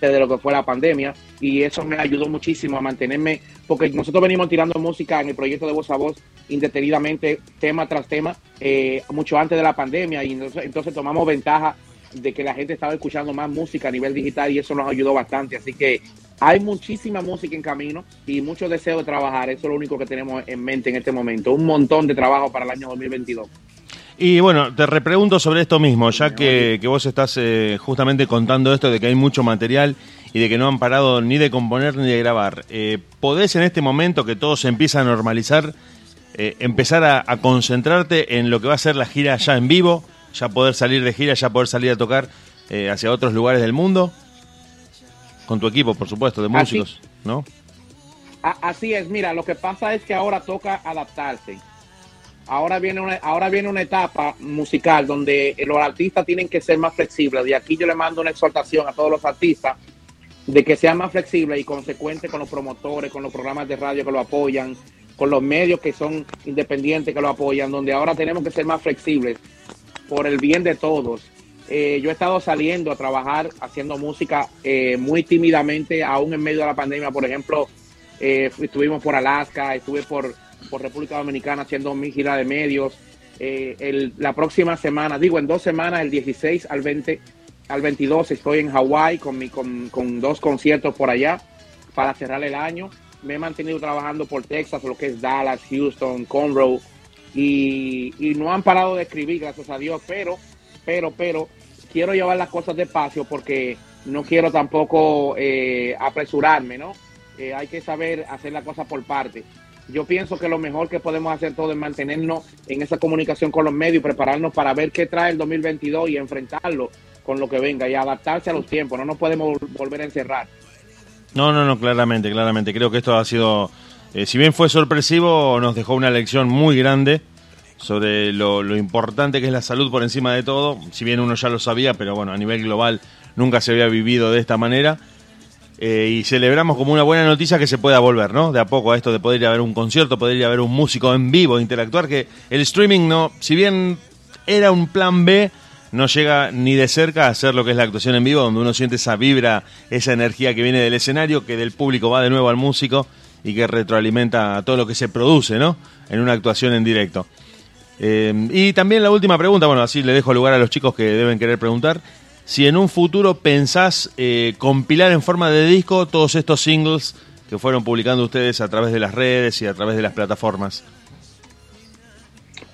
de lo que fue la pandemia y eso me ayudó muchísimo a mantenerme, porque nosotros venimos tirando música en el proyecto de Voz a Voz indetenidamente, tema tras tema, eh, mucho antes de la pandemia y entonces, entonces tomamos ventaja de que la gente estaba escuchando más música a nivel digital y eso nos ayudó bastante, así que hay muchísima música en camino y mucho deseo de trabajar, eso es lo único que tenemos en mente en este momento, un montón de trabajo para el año 2022. Y bueno, te repregunto sobre esto mismo, ya que, que vos estás eh, justamente contando esto de que hay mucho material y de que no han parado ni de componer ni de grabar. Eh, ¿Podés en este momento que todo se empieza a normalizar, eh, empezar a, a concentrarte en lo que va a ser la gira ya en vivo, ya poder salir de gira, ya poder salir a tocar eh, hacia otros lugares del mundo? Con tu equipo, por supuesto, de Así- músicos, ¿no? A- Así es, mira, lo que pasa es que ahora toca adaptarse. Ahora viene una, ahora viene una etapa musical donde los artistas tienen que ser más flexibles. Y aquí yo le mando una exhortación a todos los artistas de que sean más flexibles y consecuentes con los promotores, con los programas de radio que lo apoyan, con los medios que son independientes que lo apoyan, donde ahora tenemos que ser más flexibles por el bien de todos. Eh, yo he estado saliendo a trabajar haciendo música eh, muy tímidamente, aún en medio de la pandemia. Por ejemplo, eh, estuvimos por Alaska, estuve por, por República Dominicana haciendo mi gira de medios. Eh, el- la próxima semana, digo, en dos semanas, el 16 al 20, al 22, estoy en Hawái con, mi, con, con dos conciertos por allá para cerrar el año. Me he mantenido trabajando por Texas, lo que es Dallas, Houston, Conroe, y, y no han parado de escribir, gracias a Dios, pero, pero, pero, quiero llevar las cosas despacio porque no quiero tampoco eh, apresurarme, ¿no? Eh, hay que saber hacer la cosa por parte. yo pienso que lo mejor que podemos hacer todo es mantenernos en esa comunicación con los medios, prepararnos para ver qué trae el 2022 y enfrentarlo con lo que venga y adaptarse a los tiempos. No nos podemos vol- volver a encerrar. No, no, no, claramente, claramente. Creo que esto ha sido, eh, si bien fue sorpresivo, nos dejó una lección muy grande sobre lo, importante que es la salud por encima de todo. Si bien uno ya lo sabía, pero bueno, a nivel global nunca se había vivido de esta manera. Eh, y celebramos como una buena noticia que se pueda volver, ¿no? De a poco a esto de poder ir a ver un concierto, poder ir a ver un músico en vivo, interactuar, que el streaming no, si bien era un plan B, no llega ni de cerca a hacer lo que es la actuación en vivo, donde uno siente esa vibra, esa energía que viene del escenario, que del público va de nuevo al músico y que retroalimenta todo lo que se produce, ¿no? En una actuación en directo. Eh, y también la última pregunta, bueno, así le dejo lugar a los chicos que deben querer preguntar. Si en un futuro pensás eh, compilar en forma de disco todos estos singles que fueron publicando ustedes a través de las redes y a través de las plataformas.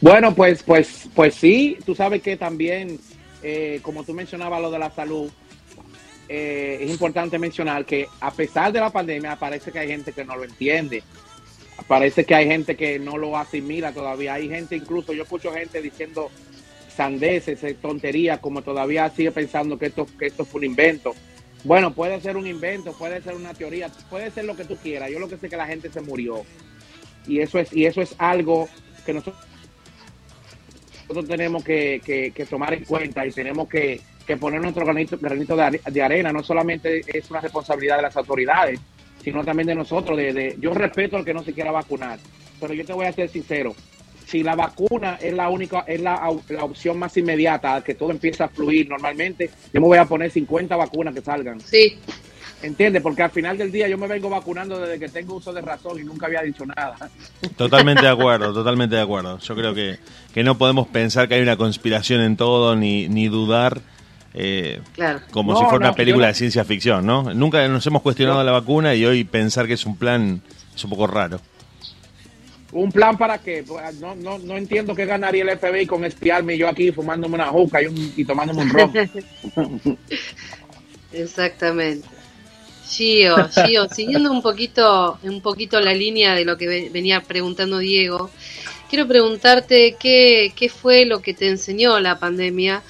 Bueno, pues, pues, pues sí, tú sabes que también, eh, como tú mencionabas lo de la salud, eh, es importante mencionar que a pesar de la pandemia, parece que hay gente que no lo entiende. Parece que hay gente que no lo asimila todavía. Hay gente, incluso yo escucho gente diciendo sandeces, eh, tonterías, como todavía sigue pensando que esto, que esto fue un invento. Bueno, puede ser un invento, puede ser una teoría, puede ser lo que tú quieras. Yo lo que sé es que la gente se murió. Y eso es, y eso es algo que nosotros nosotros tenemos que, que- tomar en cuenta y tenemos que, que poner nuestro granito, granito de arena. No solamente es una responsabilidad de las autoridades, sino también de nosotros. De, de- yo respeto al que no se quiera vacunar, pero yo te voy a ser sincero. Si la vacuna es la única, es la, la opción más inmediata, que todo empieza a fluir normalmente, yo me voy a poner 50 vacunas que salgan. Sí, ¿Entiendes? Porque al final del día yo me vengo vacunando desde que tengo uso de razón y nunca había dicho nada. Totalmente de acuerdo, totalmente de acuerdo. Yo creo que, que no podemos pensar que hay una conspiración en todo ni, ni dudar eh, claro. como No, si fuera no, una película de ciencia ficción, ¿no? Nunca nos hemos cuestionado la vacuna y hoy pensar que es un plan es un poco raro. ¿Un plan para qué? No, no, no entiendo qué ganaría el FBI con espiarme y yo aquí fumándome una juca y, un- y tomándome un ron. Exactamente. Gio, Gio, siguiendo un poquito, un poquito la línea de lo que ve- venía preguntando Diego, quiero preguntarte qué, qué fue lo que te enseñó la pandemia,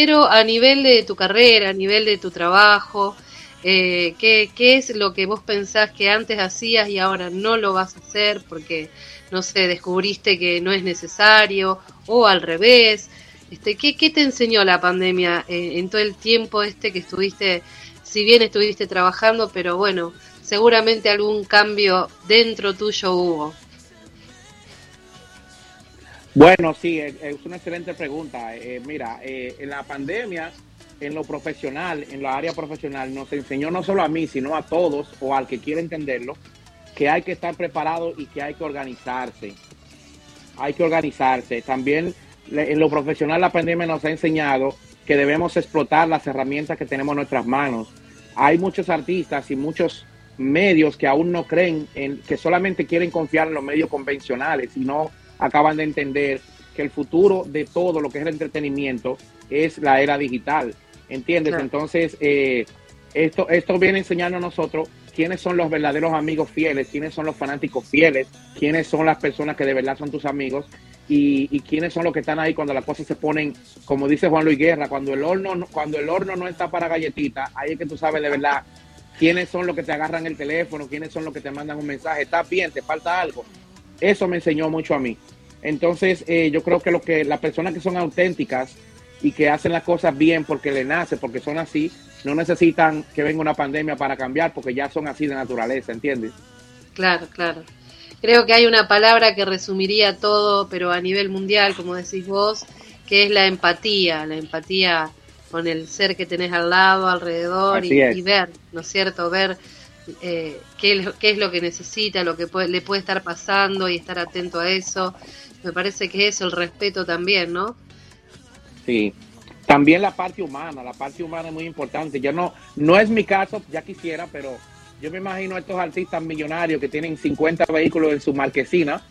pero a nivel de tu carrera, a nivel de tu trabajo, eh, ¿qué, qué es lo que vos pensás que antes hacías y ahora no lo vas a hacer porque, no sé, descubriste que no es necesario o al revés? Este, ¿qué, ¿Qué te enseñó la pandemia eh, en todo el tiempo este que estuviste, si bien estuviste trabajando, pero bueno, seguramente algún cambio dentro tuyo hubo? Bueno, sí, es, una excelente pregunta. Eh, mira, eh, en la pandemia, en lo profesional, en la área profesional, nos enseñó no solo a mí, sino a todos o al que quiera entenderlo, que hay que estar preparado y que hay que organizarse. Hay que organizarse. También en lo profesional la pandemia nos ha enseñado que debemos explotar las herramientas que tenemos en nuestras manos. Hay muchos artistas y muchos medios que aún no creen en que solamente quieren confiar en los medios convencionales y no acaban de entender que el futuro de todo lo que es el entretenimiento es la era digital. ¿Entiendes? Claro. Entonces, eh, esto, esto viene enseñando a nosotros quiénes son los verdaderos amigos fieles, quiénes son los fanáticos fieles, quiénes son las personas que de verdad son tus amigos y, y quiénes son los que están ahí cuando las cosas se ponen, como dice Juan Luis Guerra, cuando el horno, no- cuando el horno no está para galletitas, ahí es que tú sabes de verdad quiénes son los que te agarran el teléfono, quiénes son los que te mandan un mensaje, estás bien, te falta algo. Eso me enseñó mucho a mí. Entonces, eh, yo creo que lo que las personas que son auténticas y que hacen las cosas bien porque le nace, porque son así, no necesitan que venga una pandemia para cambiar, porque ya son así de naturaleza, ¿entiendes? Claro, claro. Creo que hay una palabra que resumiría todo, pero a nivel mundial, como decís vos, que es la empatía, la empatía con el ser que tenés al lado, alrededor y, y ver, ¿no es cierto? Ver eh, qué, qué es lo que necesita, lo que le puede estar pasando y estar atento a eso. Me parece que es el respeto también, ¿no? Sí. También la parte humana, la parte humana es muy importante. Yo no, no es mi caso, ya quisiera, pero yo me imagino a estos artistas millonarios que tienen 50 vehículos en su marquesina,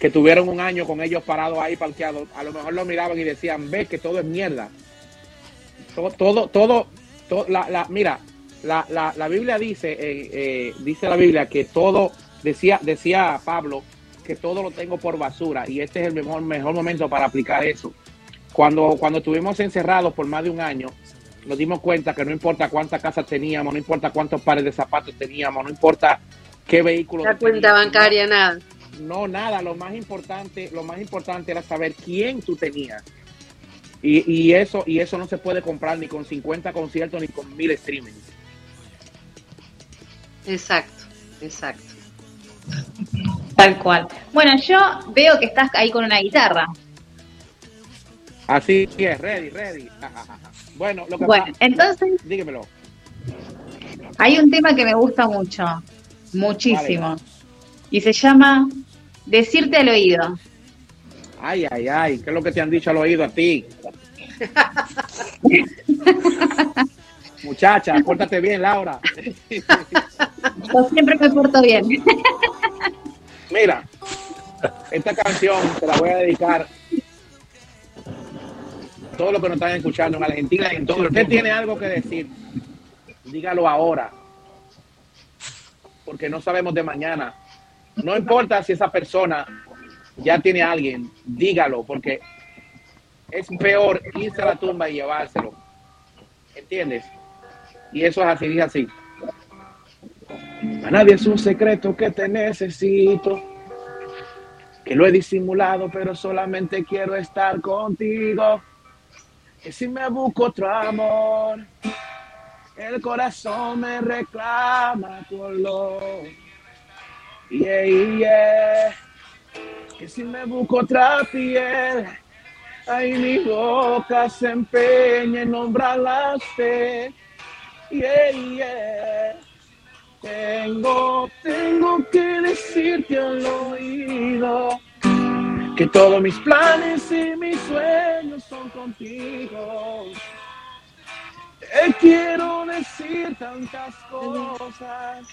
que tuvieron un año con ellos parados ahí parqueados. A lo mejor lo miraban y decían, ve que todo es mierda. Todo, todo, todo, to- la, la- mira, la, la, la Biblia dice, eh, eh, dice la Biblia que todo decía, decía Pablo que todo lo tengo por basura y este es el mejor, mejor momento para aplicar eso. Cuando, cuando estuvimos encerrados por más de un año, nos dimos cuenta que no importa cuántas casas teníamos, no importa cuántos pares de zapatos teníamos, no importa qué vehículo La cuenta teníamos, bancaria, nada. no, nada, lo más importante, lo más importante era saber quién tú tenías. Y, y eso, y eso no se puede comprar ni con 50 conciertos ni con mil streamings. Exacto, exacto. Tal cual. Bueno, yo veo que estás ahí con una guitarra. Así es, ready, ready. bueno, lo que Bueno, pasa- entonces dígamelo. hay un tema que me gusta mucho, muchísimo, y se llama Decirte al oído. Ay, ay, ay, ¿qué es lo que te han dicho al oído a ti? Muchacha, pórtate bien, Laura. Yo siempre me porto bien. Mira, esta canción te la voy a dedicar a todos los que nos están escuchando en Argentina y en todo el mundo. Usted tiene algo que decir, dígalo ahora, porque no sabemos de mañana. No importa si esa persona ya tiene a alguien, dígalo, porque es peor irse a la tumba y llevárselo. ¿Entiendes? Y eso es así, es así. A nadie es un secreto que te necesito, que lo he disimulado, pero solamente quiero estar contigo. Que si me busco otro amor, el corazón me reclama color. Yeah, yeah. Que si me busco otra piel, ahí mi boca se empeña en nombrarla a usted. Yeah, yeah. Tengo, tengo que decirte al oído que todos mis planes y mis sueños son contigo. Te quiero decir tantas cosas,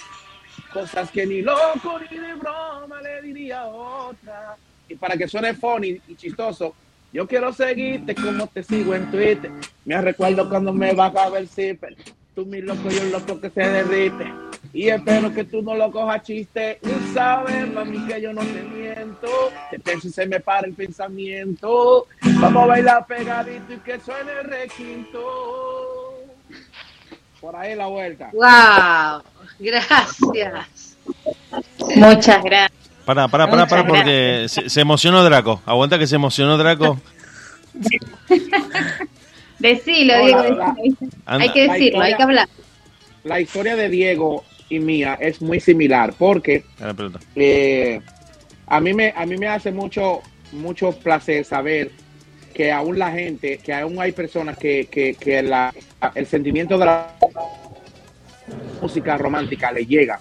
cosas que ni loco ni de broma le diría otra. Y para que suene funny y chistoso, yo quiero seguirte como te sigo en Twitter. Me recuerdo cuando me bajaba el zipper. Tú mi loco, yo el loco que se derrite. Y espero que tú no lo cojas chiste. Y sabes, mami, que yo no te miento. Te pienso y se me para el pensamiento. Vamos a bailar pegadito y que suene el requinto. Por ahí la vuelta. ¡Wow! Gracias. Muchas gracias. Pará, pará, Muchas pará, porque se, se emocionó Draco. Aguanta que se emocionó Draco. Decilo, Diego. hola. decilo. Anda. Hay que decirlo, hay que hablar. La historia de Diego y mía es muy similar porque eh, a mí me a mí me hace mucho mucho placer saber que aún la gente que aún hay personas que, que, que la, el sentimiento de la música romántica le llega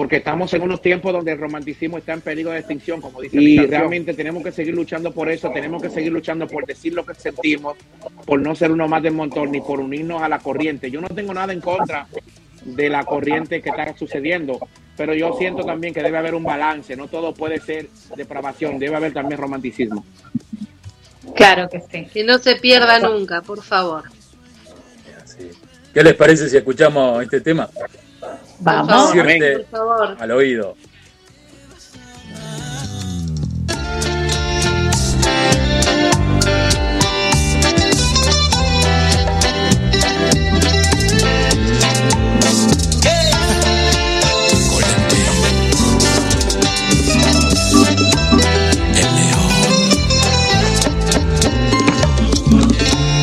porque estamos en unos tiempos donde el romanticismo está en peligro de extinción como dice y realmente tenemos que seguir luchando por eso tenemos que seguir luchando por decir lo que sentimos por no ser uno más del montón ni por unirnos a la corriente yo no tengo nada en contra de la corriente que está sucediendo. Pero yo siento también que debe haber un balance, no todo puede ser depravación, debe haber también romanticismo. Claro que sí. Que no se pierda nunca, por favor. ¿Qué les parece si escuchamos este tema? Vamos. Por favor, por favor. al oído.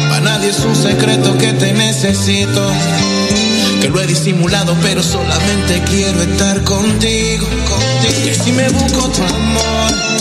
Para nadie es un secreto que te necesito. Que lo he disimulado, pero solamente quiero estar contigo. contigo. Que si me busco otro amor,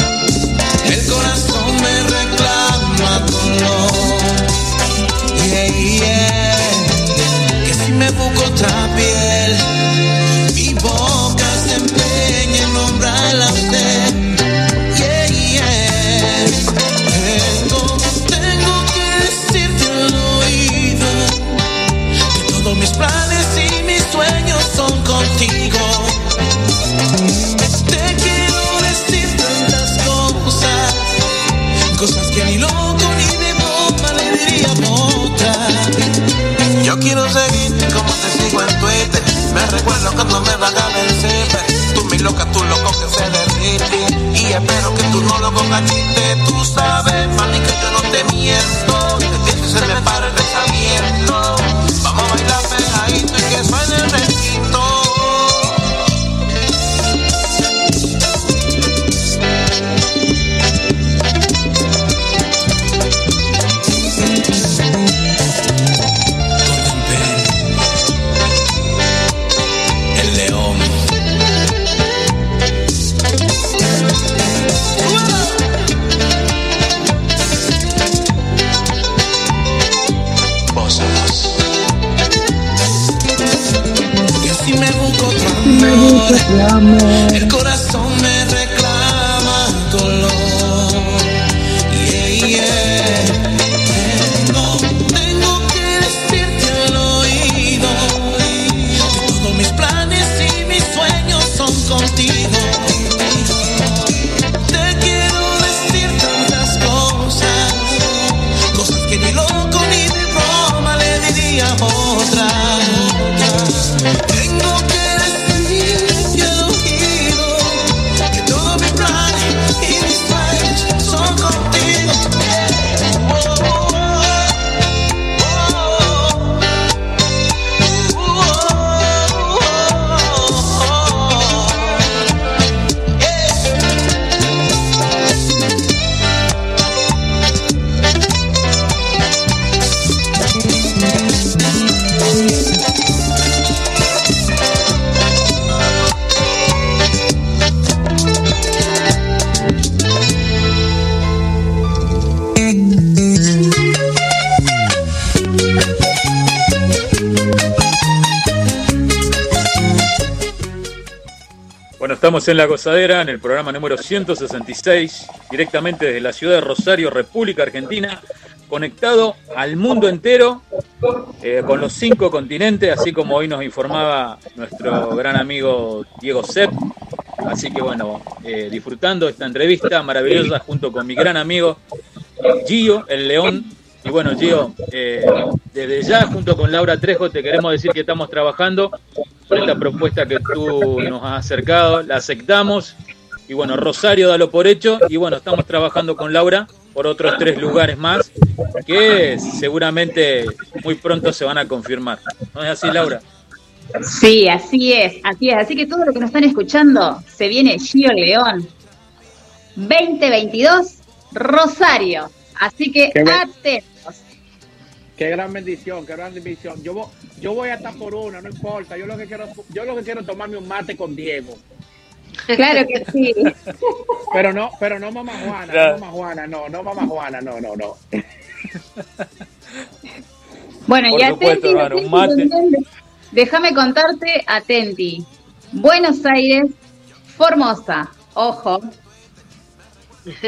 recuerdo cuando me bajan el zipper. Tú mi loca, tú loco que se derrite. Y espero que tú no lo pongas. Tú sabes, mami, que yo no te miento. Que se me para el pensamiento. Amor, estamos en La Gozadera, en el programa número 166, directamente desde la ciudad de Rosario, República Argentina, conectado al mundo entero, eh, con los cinco continentes, así como hoy nos informaba nuestro gran amigo Diego Sepp. Así que bueno, eh, disfrutando esta entrevista maravillosa junto con mi gran amigo Gio, el León. Y bueno, Gio, eh, desde ya junto con Laura Trejo te queremos decir que estamos trabajando por esta propuesta que tú nos has acercado, la aceptamos. Y bueno, Rosario dalo por hecho. Y bueno, estamos trabajando con Laura por otros tres lugares más que seguramente muy pronto se van a confirmar. ¿No es así, Laura? Sí, así es, así es. Así que todo lo que nos están escuchando, se viene Gio León 2022 Rosario. Así que atentos. Qué gran bendición, qué gran bendición. Yo voy, yo voy a estar por una, no importa. Yo lo que quiero, yo lo que quiero es tomarme un mate con Diego. Claro que sí. Pero no, pero no mamá Juana, Claro. no mamá Juana, no, no mamá Juana, no, no, no. Bueno, Por y supuesto, atenti, déjame contarte, atenti. Buenos Aires, Formosa, ojo.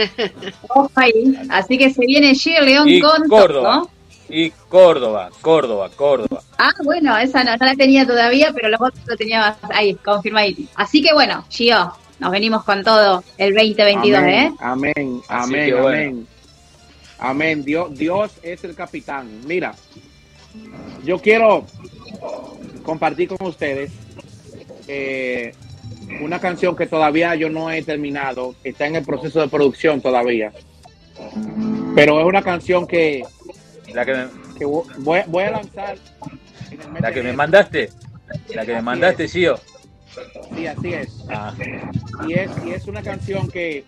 Ojo ahí. Así que se viene Gio León Y con Córdoba. todo. Y Córdoba, Córdoba, Córdoba. Ah, bueno, esa no, no la tenía todavía, pero los otros lo teníamos ahí, confirmadito. Así que bueno, Gio, nos venimos con todo el 2022, amén, ¿eh? Amén, amén, bueno. amén. Amén. Dios, Dios es el capitán. Mira, yo quiero compartir con ustedes eh, una canción que todavía yo no he terminado, está en el proceso de producción todavía. Pero es una canción que, La que me, que vo- voy, voy a lanzar. la que me mandaste. La que me mandaste, es. Gio. Sí, así es. Ah, y es, y es una canción que,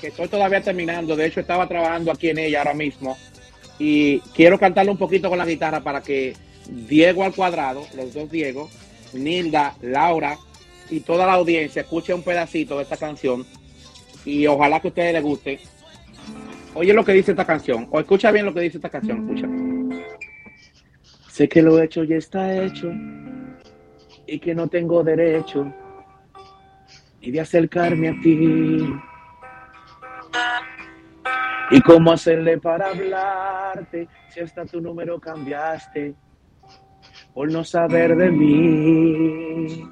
que estoy todavía terminando. De hecho, estaba trabajando aquí en ella ahora mismo. Y quiero cantarle un poquito con la guitarra para que Diego al cuadrado, los dos Diego, Nilda, Laura y toda la audiencia escuche un pedacito de esta canción. Y ojalá que a ustedes les guste. Oye lo que dice esta canción. O escucha bien lo que dice esta canción. Escucha. Sé que lo hecho ya está hecho y que no tengo derecho y de acercarme a ti. ¿Y cómo hacerle para hablarte si hasta tu número cambiaste por no saber de mí?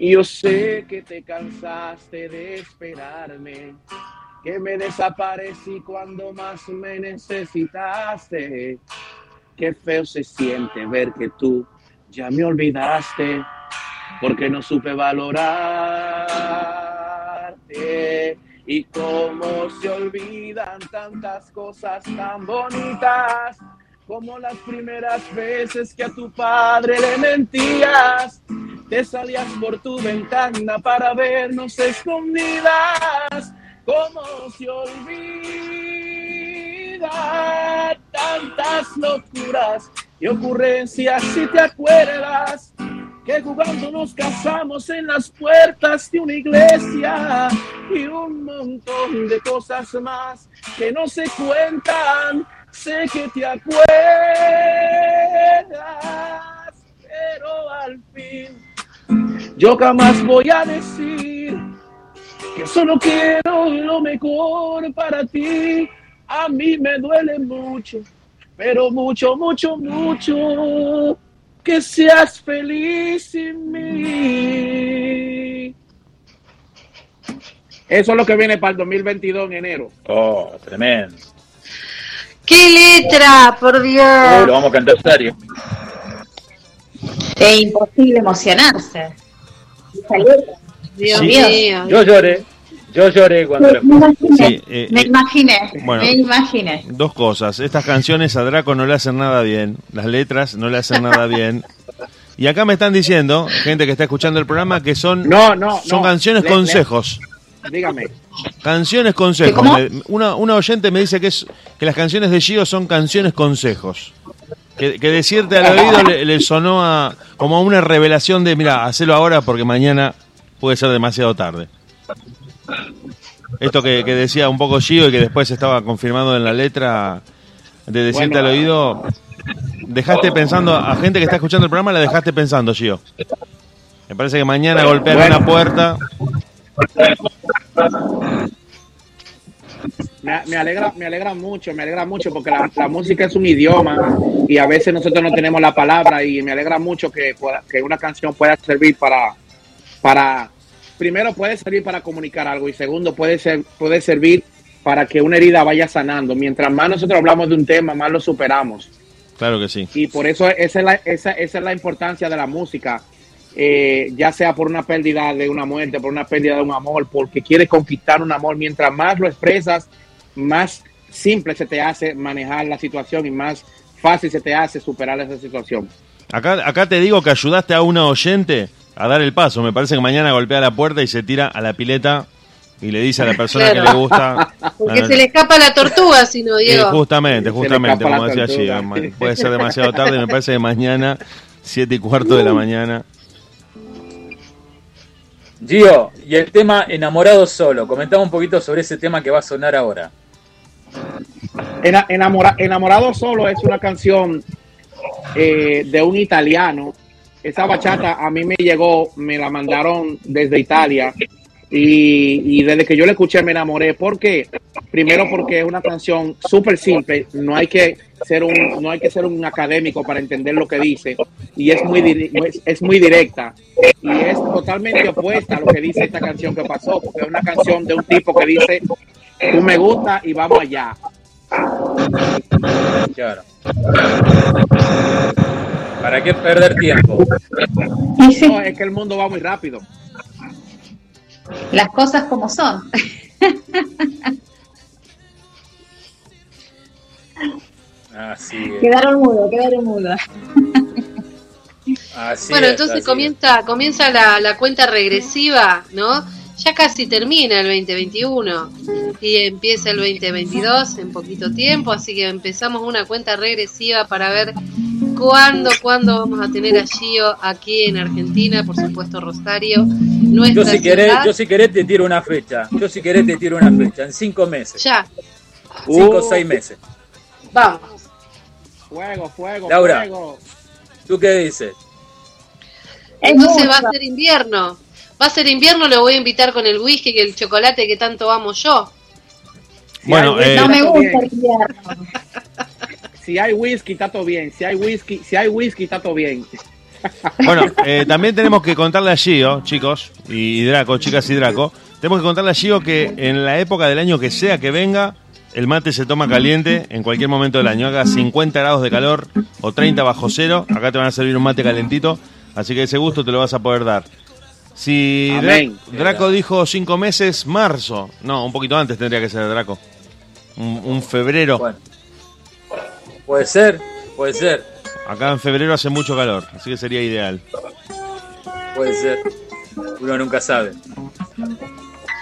Yo sé que te cansaste de esperarme, que me desaparecí cuando más me necesitaste. Qué feo se siente ver que tú ya me olvidaste porque no supe valorarte. Y cómo se olvidan tantas cosas tan bonitas como las primeras veces que a tu padre le mentías. Te salías por tu ventana para vernos escondidas. Cómo se olvida tantas locuras y ocurrencias si te acuerdas que jugando nos casamos en las puertas de una iglesia y un montón de cosas más que no se cuentan. Sé que te acuerdas, pero al fin yo jamás voy a decir que solo quiero lo mejor para ti. A mí me duele mucho, pero mucho, mucho, mucho que seas feliz sin mí. Eso es lo que viene para el 2022 en enero. Oh, tremendo. ¡Qué letra, por Dios! lo vamos a cantar serio. Es imposible emocionarse. Esa letra. Dios Sí. mío. Yo lloré. Yo lloré cuando Me la imaginé, Sí, eh, me eh, imaginé, bueno. me imaginé. Dos cosas. Estas canciones a Draco no le hacen nada bien. Las letras no le hacen nada bien. Y acá me están diciendo, gente que está escuchando el programa, que son, No, no, son no. canciones Le- le- consejos. Dígame. Canciones consejos. Una, una oyente me dice que, es, que las canciones de Gio son canciones consejos. Que, que decirte al oído le, le sonó a, como a una revelación de, mira, hacelo ahora porque mañana puede ser demasiado tarde. Esto que, que decía un poco Gio y que después estaba confirmado en la letra de decirte Bueno, al oído, dejaste pensando, a gente que está escuchando el programa la dejaste pensando, Gio. Me parece que mañana golpean Bueno. una puerta. Me, me alegra, me alegra mucho, me alegra mucho porque la, la música es un idioma y a veces nosotros no tenemos la palabra y me alegra mucho que, pueda- que una canción pueda servir para, para, primero puede servir para comunicar algo y segundo puede, ser, puede servir para que una herida vaya sanando. Mientras más nosotros hablamos de un tema, más lo superamos. Claro que sí. Y por eso esa es la, esa, esa es la importancia de la música, eh, ya sea por una pérdida de una muerte, por una pérdida de un amor, porque quieres conquistar un amor. Mientras más lo expresas, más simple se te hace manejar la situación y más fácil se te hace superar esa situación. Acá, acá te digo que ayudaste a una oyente a dar el paso. Me parece que mañana golpea la puerta y se tira a la pileta y le dice a la persona Claro. que le gusta. Porque No, no, se le escapa la tortuga, si no, Diego. justamente, justamente, como decía allí. Puede ser demasiado tarde, me parece que mañana, siete y cuarto de la mañana. Gio, y el tema Enamorado Solo. Comentaba un poquito sobre ese tema que va a sonar ahora. Ena- enamora- Enamorado Solo es una canción eh, de un italiano. Esa bachata a mí me llegó, me la mandaron desde Italia y, desde que yo la escuché me enamoré. ¿Por qué? Primero porque es una canción súper simple, no hay que ser un no hay que ser un académico para entender lo que dice y es muy es, muy directa y es totalmente opuesta a lo que dice esta canción que pasó, porque es una canción de un tipo que dice tú me gusta y vamos allá. ¿Para qué perder tiempo? Y sí, No, es que el mundo va muy rápido. las cosas como son. Así es. Quedaron mudos, quedaron mudos. Así Bueno, es, entonces así comienza, comienza la, la cuenta regresiva, ¿no? Ya casi termina el 2021 y empieza el 2022 en poquito tiempo, así que empezamos una cuenta regresiva para ver cuándo, cuándo vamos a tener a Gio aquí en Argentina, por supuesto Rosario, nuestra Yo si, querés, yo si querés te tiro una fecha. Yo si querés te tiro una fecha. En cinco meses. Ya, Cinco o Uh. seis meses. vamos. Fuego, fuego, Laura. fuego. ¿Tú qué dices? Entonces va a ser invierno. Va a ser invierno, lo voy a invitar con el whisky y el chocolate que tanto amo yo. Bueno, eh, No me gusta el invierno. Si hay whisky, está todo bien. Si hay whisky, si hay whisky, está todo bien. Bueno, eh, también tenemos que contarle a Gio, chicos, y Draco, chicas y Draco, tenemos que contarle a Gio que en la época del año que sea que venga, el mate se toma caliente en cualquier momento del año. Haga 50 grados de calor o 30 bajo cero. Acá te van a servir un mate calentito. Así que ese gusto te lo vas a poder dar. Si Dra- Amén. Draco dijo cinco meses, marzo. No, un poquito antes tendría que ser Draco. Un, un febrero. Bueno. Puede ser, puede ser, Acá en febrero hace mucho calor, así que sería ideal. puede ser. Uno nunca sabe.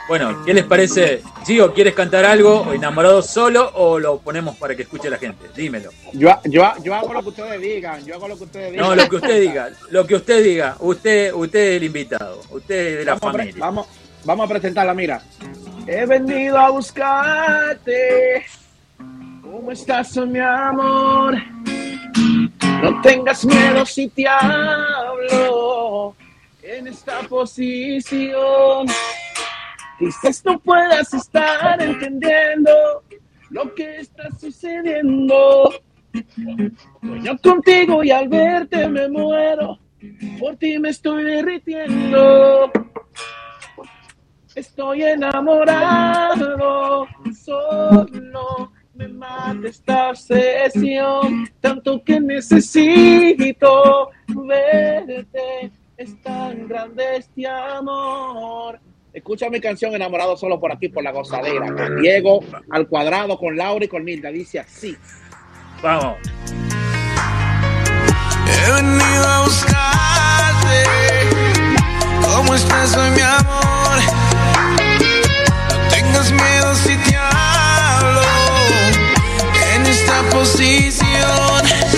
Bueno, ¿qué les parece? Gio, ¿quieres cantar algo o enamorado solo o lo ponemos para que escuche la gente? Dímelo. Yo, yo, yo hago lo que ustedes digan, yo hago lo que ustedes digan. No, lo que usted diga, lo que usted diga. Usted, usted es el invitado, usted es de la vamos, a pre- familia. vamos, vamos a presentarla, mira. He venido a buscarte. ¿Cómo estás, oh, mi amor? No tengas miedo si te hablo en esta posición. Quizás no puedas estar entendiendo lo que está sucediendo. Sueño contigo y al verte me muero. Por ti me estoy derritiendo. Estoy enamorado, solo me mata esta obsesión, tanto que necesito verte, es tan grande este amor. Escucha mi canción Enamorado solo por aquí, por la gozadera, con Diego al cuadrado, con Laura y con Milda, dice así. Vamos. He venido a buscarte. ¿Cómo estás hoy, mi amor? No tengas miedo si te hablo posición.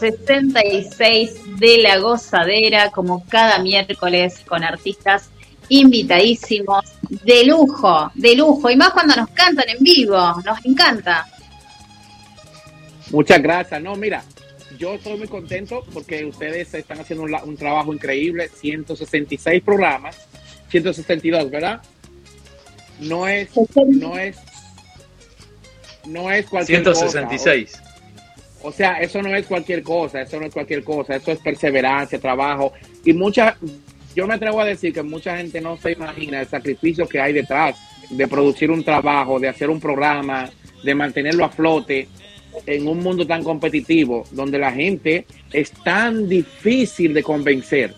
166 de La Gozadera, como cada miércoles, con artistas invitadísimos, de lujo, de lujo, y más cuando nos cantan en vivo, nos encanta. Muchas gracias. No, mira, yo estoy muy contento porque ustedes están haciendo un, la- un trabajo increíble. 166 programas, 162, ¿verdad? No es, no es, no es cualquier cosa. 166. O sea, eso no es cualquier cosa, eso no es cualquier cosa, eso es perseverancia, trabajo. Y mucha, yo me atrevo a decir que mucha gente no se imagina el sacrificio que hay detrás de producir un trabajo, de hacer un programa, de mantenerlo a flote en un mundo tan competitivo, donde la gente es tan difícil de convencer.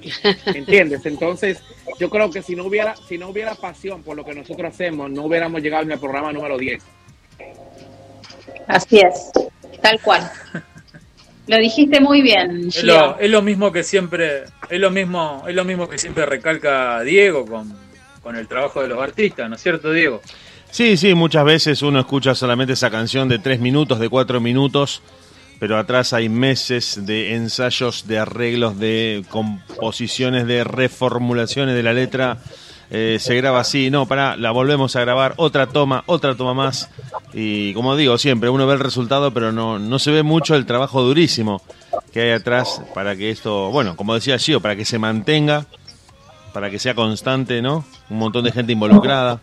¿Entiendes? Entonces, yo creo que si no hubiera, si no hubiera pasión por lo que nosotros hacemos, no hubiéramos llegado en el programa número 10. Así es, tal cual. Lo dijiste muy bien, Es lo, es lo mismo que siempre, es lo mismo, es lo mismo que siempre recalca Diego con, con el trabajo de los artistas, ¿no es cierto, Diego? Sí, sí, muchas veces uno escucha solamente esa canción de tres minutos, de cuatro minutos, pero atrás hay meses de ensayos, de arreglos, de composiciones, de reformulaciones de la letra. Eh, se graba así, no, para, la volvemos a grabar, otra toma, otra toma más. Y como digo siempre, uno ve el resultado, pero no, no se ve mucho el trabajo durísimo que hay atrás para que esto, bueno, como decía Gio, para que se mantenga, para que sea constante, ¿no? Un montón de gente involucrada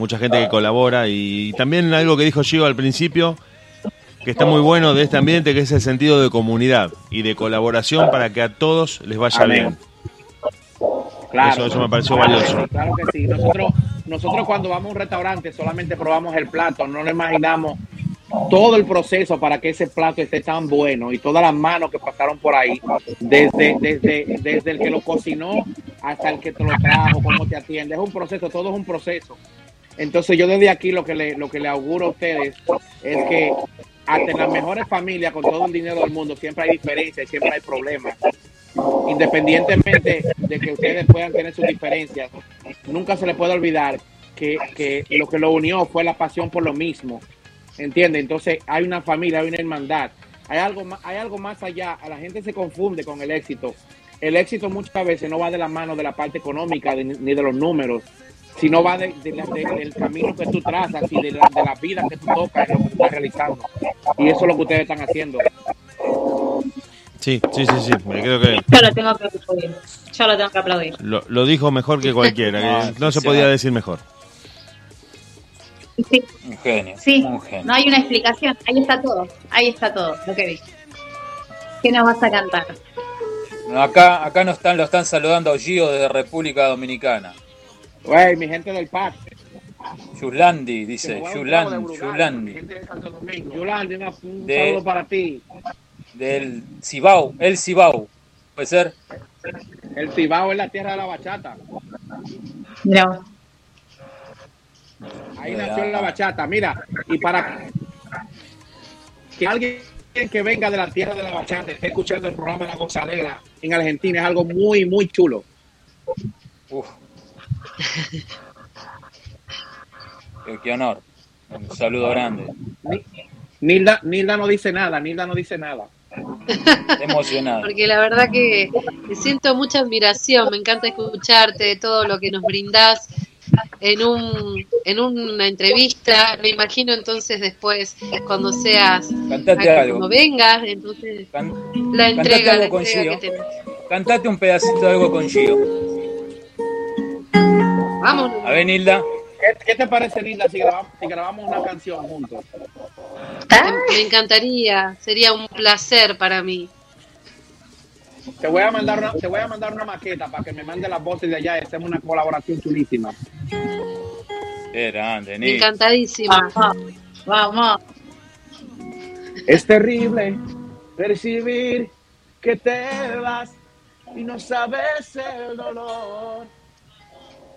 mucha gente que colabora y también algo que dijo Gio al principio, que está muy bueno de este ambiente, que es el sentido de comunidad y de colaboración para que a todos les vaya Amén. bien. Claro. Eso, eso me pareció Claro que valioso. sí, Claro que sí. Nosotros, nosotros cuando vamos a un restaurante solamente probamos el plato, no nos imaginamos todo el proceso para que ese plato esté tan bueno y todas las manos que pasaron por ahí, desde, desde, desde el que lo cocinó hasta el que te lo trajo, cómo te atiende. Es un proceso, todo es un proceso. Entonces yo desde aquí lo que le, lo que le auguro a ustedes es que hasta en las mejores familias con todo el dinero del mundo siempre hay diferencias, siempre hay problemas. Independientemente de que ustedes puedan tener sus diferencias, nunca se les puede olvidar que, que lo que lo unió fue la pasión por lo mismo. ¿Entiende? Entonces hay una familia, hay una hermandad. Hay algo, más, hay algo más allá. A la gente se confunde con el éxito. El éxito muchas veces no va de la mano de la parte económica ni de los números, sino va del camino que tú trazas y de la, vida que tú tocas lo que tú estás realizando. Y eso es lo que ustedes están haciendo. Sí, sí, sí, sí. me Creo que Yo lo tengo que aplaudir. Yo lo tengo que aplaudir. lo, lo dijo mejor que cualquiera. No, que no se podía decir mejor. Sí, Un genio. sí. Un genio. No hay una explicación. Ahí está todo. Ahí está todo lo que vi. ¿Qué nos vas a cantar? Acá, acá nos están, lo están saludando a Gio desde República Dominicana. Güey, mi gente del PAC. Yuslandi, Que dice, Yulandi. Yulandi, un De- saludo para ti. Del Cibao, el Cibao. Puede ser. El Cibao es la tierra de la bachata. Mira, Ahí Mira. nació la bachata. Mira, y para que alguien que venga de la tierra de la bachata esté escuchando el programa La Gozadera en Argentina es algo muy, muy chulo. Uf. Qué, qué honor. Un saludo grande. Ni- Nilda, Nilda no dice nada, Nilda no dice nada. Emocionado. Porque la verdad que siento mucha admiración, me encanta escucharte de todo lo que nos brindás en un en una entrevista. Me imagino entonces después cuando seas Cantate acá, algo. cuando vengas, entonces Can- la entrega, la entrega Gio. que tenés. Cantate un pedacito de algo con Gio. Vamos. A ver, Nilda. ¿Qué, qué te parece, Nilda, si grabamos, si grabamos una canción juntos? Me, me encantaría, sería un placer para mí. Te voy a mandar una, te voy a mandar una maqueta para que me mande las voces de allá y hacemos una colaboración chulísima. Qué grande, Me encantadísima. vamos. Vamos. Es terrible percibir que te vas y no sabes el dolor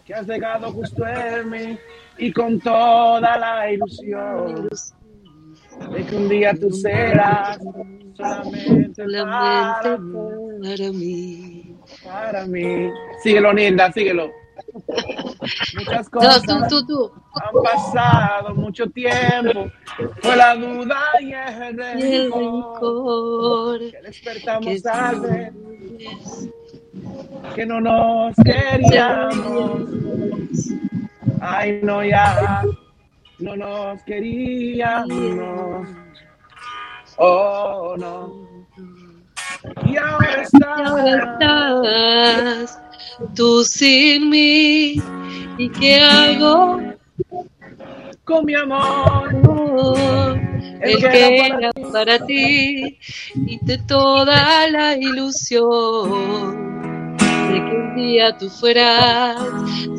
que has dejado justo en mí y con toda la ilusión de que un día tú serás solamente para mí, para mí. Síguelo, Nilda, síguelo. Muchas No, cosas tú, tú, tú. han pasado mucho tiempo. Fue la duda y el Y el rencor. rencor Que despertamos que tarde, tienes. Que no nos queríamos. Ay, no, ya. No nos queríamos. Oh, no. Y ahora Y ahora está. estás tú sin mí. ¿Y qué hago? Con mi amor. Oh, el que era para ti y de toda la ilusión de que un día tú fueras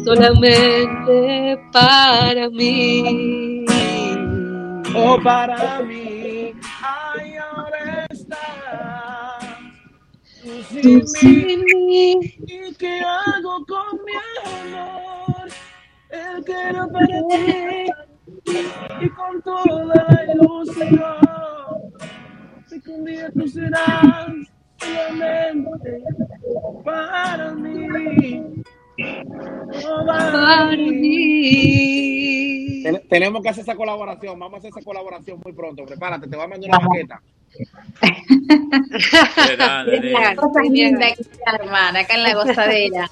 solamente para mí. Oh, para mí. Ay, ahora está. Tú Tú sin sin mí. mí, ¿Y qué hago con mi amor? El que era para ti y con toda la ilusión de que un día tú serás solamente para mí. Para para mí. mí. Ten- Tenemos que hacer esa colaboración, vamos a hacer esa colaboración muy pronto. Prepárate, te voy a mandar una maqueta. Arman acá en la gozadera.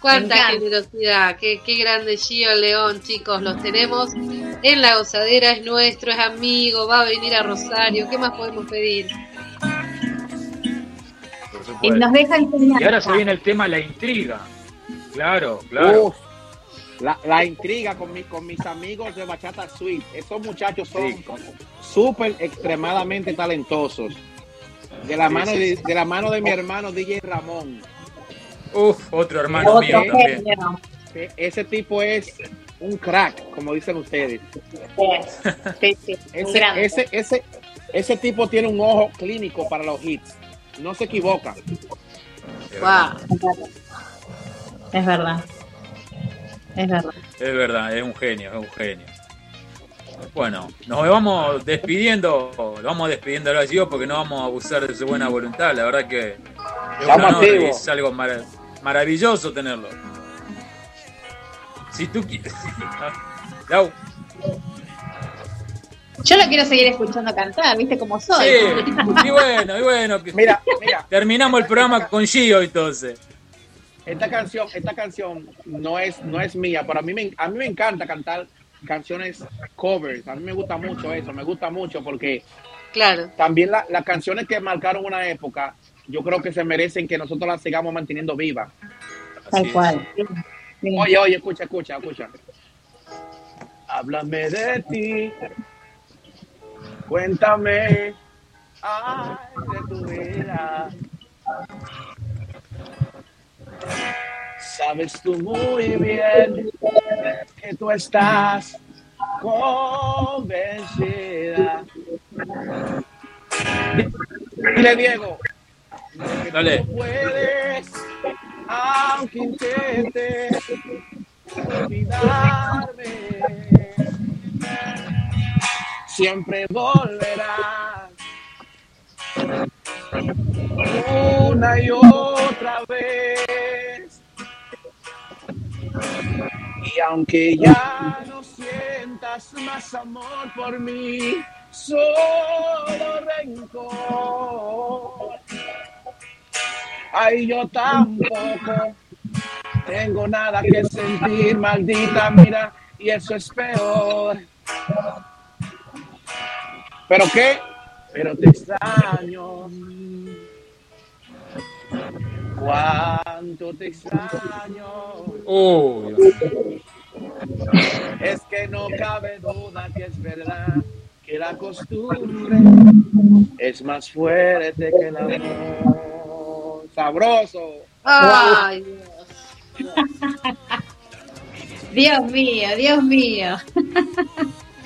Cuánta generosidad, qué, qué grande Gio León, chicos, los tenemos en la gozadera, es nuestro, es amigo, va a venir a Rosario, ¿qué más podemos pedir? Nos deja enseñar. Y ahora se viene el tema la intriga. Claro, claro. Uf, la, la intriga con, mi- con mis amigos de Bachata Suite. Esos muchachos son Sí. súper extremadamente talentosos. De la, Sí, mano sí, de, sí. de la mano de mi hermano DJ Ramón. Uf, otro hermano Otro mío también. Ese tipo es un crack, como dicen ustedes. Sí, sí, ese, ese, ese tipo tiene un ojo clínico para los hits. No se equivoca. Wow. Es verdad. Es verdad. Es verdad, es un genio, es un genio. Bueno, nos vamos despidiendo, nos vamos despidiendo ahora sí porque no vamos a abusar de su buena voluntad. La verdad que es, un Estamos honor y activos. es algo mara- maravilloso tenerlo. Si tú quieres. Yo lo quiero seguir escuchando cantar, ¿viste cómo soy? sí, y bueno, y bueno. Mira, mira, Terminamos el programa con Gio entonces. esta canción, esta canción no es, no es mía, pero a mí, me, a mí me encanta cantar canciones covers. A mí me gusta mucho eso, me gusta mucho porque Claro, también la- las canciones que marcaron una época, yo creo que se merecen que nosotros las sigamos manteniendo vivas. Tal cual. Oye, oye, escucha, escucha, escucha. Háblame de ti. Cuéntame. Ay, de tu vida. Sabes tú muy bien que tú estás convencida. Dile, Diego. que Dale. tú puedes, aunque intentes olvidarme. Siempre volverás una y otra vez. Y aunque ya no sientas más amor por mí, solo rencor. Ay, yo tampoco tengo nada que sentir, maldita, mira, y eso es peor. ¿Pero qué? Pero te extraño. Cuánto te extraño. Uy, Es que no cabe duda que es verdad que la costumbre es más fuerte que el amor. Sabroso. ay, Dios. Dios mío, Dios mío.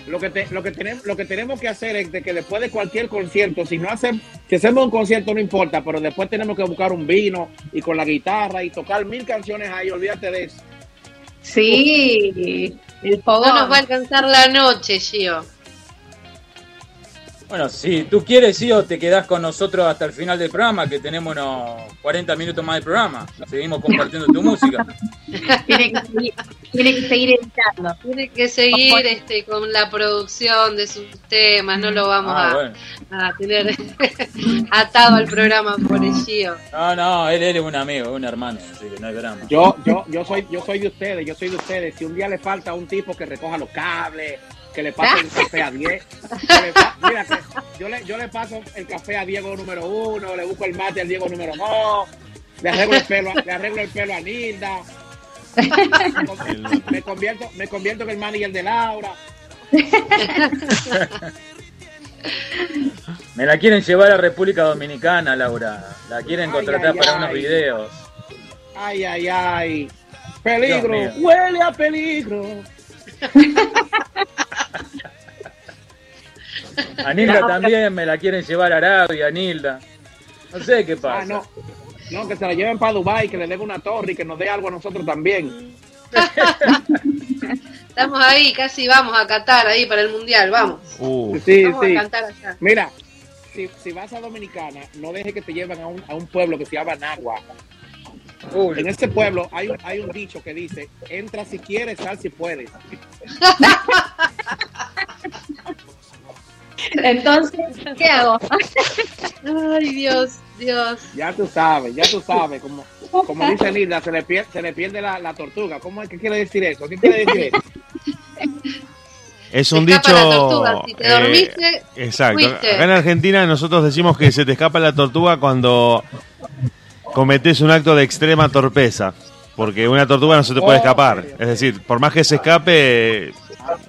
Lo que, te- lo, que tenemos, lo que tenemos que hacer es de que después de cualquier concierto, si no hacemos, si hacemos un concierto no importa, pero después tenemos que buscar un vino y con la guitarra y tocar mil canciones ahí, olvídate de eso. Sí, el No fogón. nos va a alcanzar la noche, Gio. Bueno, si tú quieres, Gio, te quedás con nosotros hasta el final del programa, que tenemos unos 40 minutos más de programa. Seguimos compartiendo tu música. Tiene que seguir. Tiene que seguir editando. Tiene que seguir este, con la producción de sus temas, no lo vamos Ah, a, bueno. a tener atado al programa por ello. No, no, él, él es un amigo, es un hermano, así que no hay drama. Yo, yo, yo soy, yo soy de ustedes, yo soy de ustedes. Si un día le falta un tipo que recoja los cables, que le pase el café a 10, que le pa- mira, que yo le, yo le paso el café a Diego número uno, le busco el mate al Diego número dos, le arreglo el pelo, a- le arreglo el pelo a Nilda, me, con- me convierto, me convierto en el manager de Laura. Me la quieren llevar a República Dominicana, Laura. La quieren contratar ay, para ay. unos videos. Ay, ay, ay. Peligro, huele a peligro. A Nilda también me la quieren llevar a Arabia, Nilda. No sé qué pasa. Ah, no. No, que se la lleven para Dubai, que le den una torre y que nos dé algo a nosotros también. Estamos ahí, casi vamos a Qatar ahí para el mundial, vamos. Uh, Sí, vamos sí. a cantar allá. Mira, si, si vas a Dominicana, no dejes que te lleven a un, a un pueblo que se llama Nagua. Uy, En ese pueblo hay un, hay un dicho que dice, entra si quieres, sal si puedes. Entonces, ¿qué hago? Ay, Dios, Dios. Ya tú sabes, ya tú sabes. Como, como dice Linda, se le pierde, se le pierde la, la tortuga. ¿Cómo es que quiere decir eso? ¿Qué quiere decir eso? es un escapa dicho. la tortuga, si te eh, dormiste, exacto. fuiste. Acá en Argentina nosotros decimos que se te escapa la tortuga cuando cometes un acto de extrema torpeza. Porque una tortuga no se te puede Oh, escapar. ok. Es decir, por más que se escape,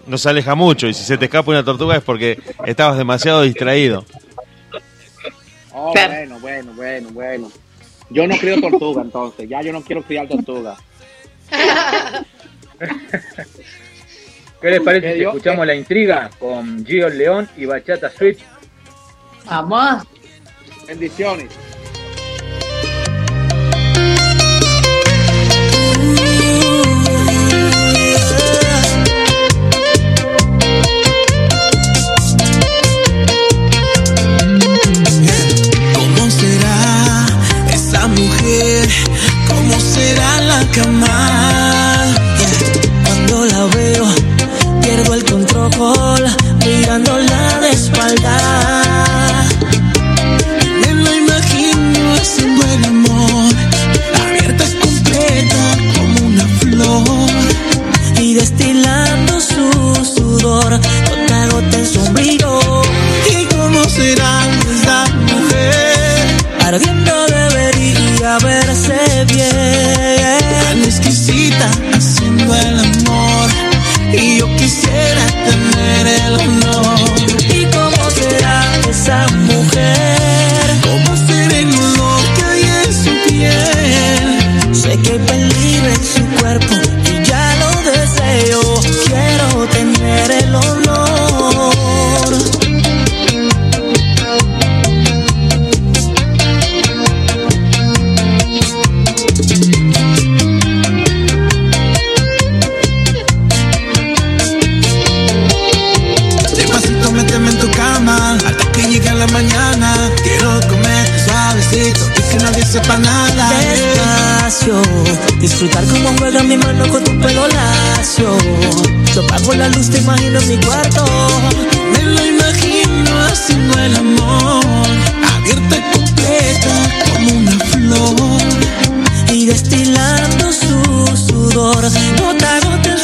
no se aleja mucho. Y si se te escapa una tortuga es porque estabas demasiado distraído. Oh, bueno, bueno, bueno, bueno. Yo no crío tortuga entonces, ya yo no quiero criar tortuga. ¿Qué les parece Que si escuchamos la intriga con Gio León y Bachata Switch? Vamos. Bendiciones. ¿Cómo será la cama? Cuando la veo, pierdo el control, mirándola de espalda. Me lo imagino haciendo el amor, abierta completa como una flor y destilando su sudor, gota a gota en sombrío. ¿Y cómo será verse bien. Tan exquisita haciendo el amor. Y yo quisiera tener el honor. ¿Y cómo será esa mujer? Disfrutar como juega mi mano con tu pelo lacio. Yo apago la luz, te imagino en mi cuarto. Me lo imagino haciendo el amor. Abierta y completa como una flor. Y destilando su sudor. Gota a gota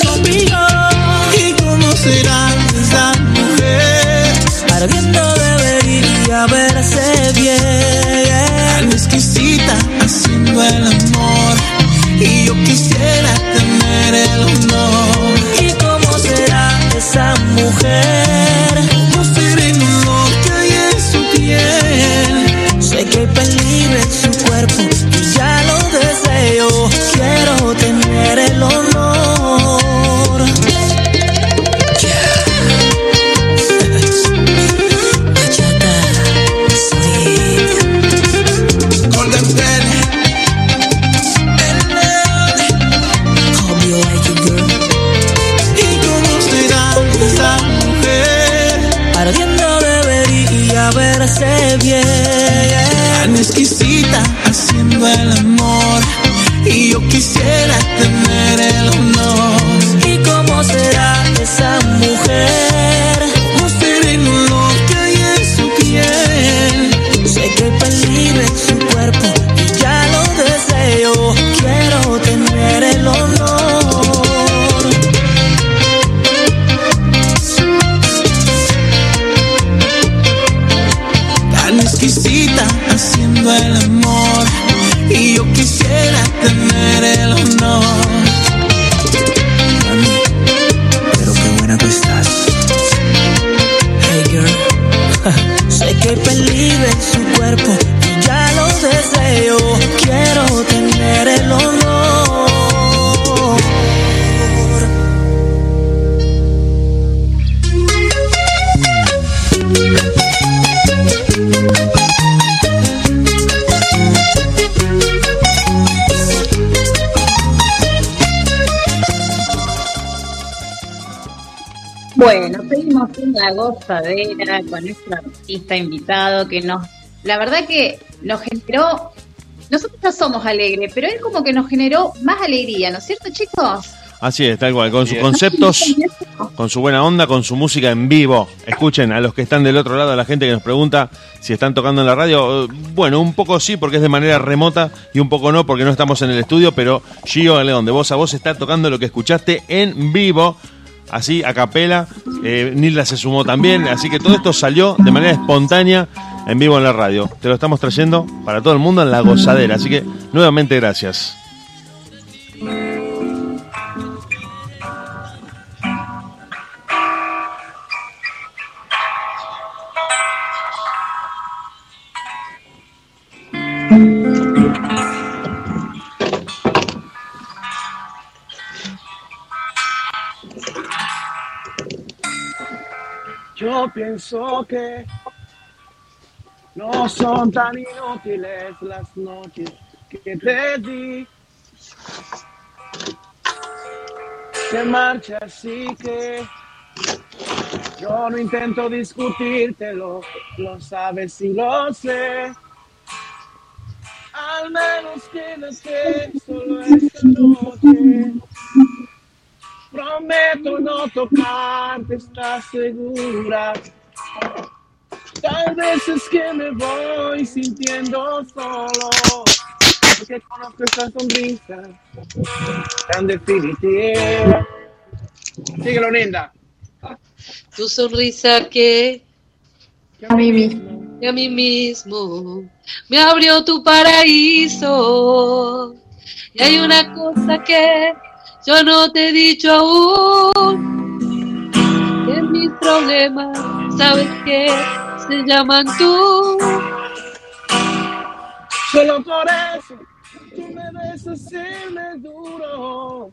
gozadera con nuestro artista invitado que nos, la verdad que nos generó, nosotros ya somos alegres, pero él como que nos generó más alegría, ¿no es cierto chicos? Así es, tal cual, con sus conceptos, con su buena onda, con su música en vivo. Escuchen a los que están del otro lado, a la gente que nos pregunta si están tocando en la radio. Eh, Bueno, un poco sí, porque es de manera remota, y un poco no, porque no estamos en el estudio, pero Gio León, de voz a voz, está tocando lo que escuchaste en vivo. Así, a capela, eh, Nilda se sumó también, así que todo esto salió de manera espontánea en vivo en la radio. Te lo estamos trayendo para todo el mundo en la gozadera, así que nuevamente gracias. Yo pienso que no son tan inútiles las noches que te di. Se marcha así que yo no intento discutírtelo, lo sabes y lo sé. Al menos quédate solo esta noche. Prometo no tocarte, ¿estás segura? Tal vez es que me voy sintiendo solo, porque conozco esa sonrisa tan definitiva. Síguelo, linda. Tu sonrisa que A mí mismo. que a mí mismo me abrió tu paraíso. Y hay una cosa que yo no te he dicho aún, que mis problemas, sabes que se llaman tú. Solo por eso tú me besas y me duro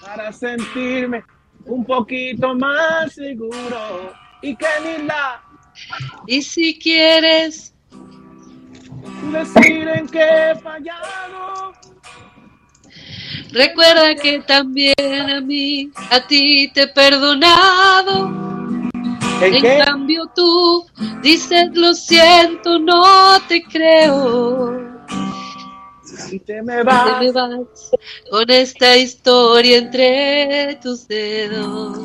para sentirme un poquito más seguro. Y que ni la Y si quieres, decir en qué he fallado. Recuerda que también a mí, a ti te he perdonado. ¿El En qué? cambio tú dices lo siento, no te creo. Y te me Te vas. me vas con esta historia entre tus dedos.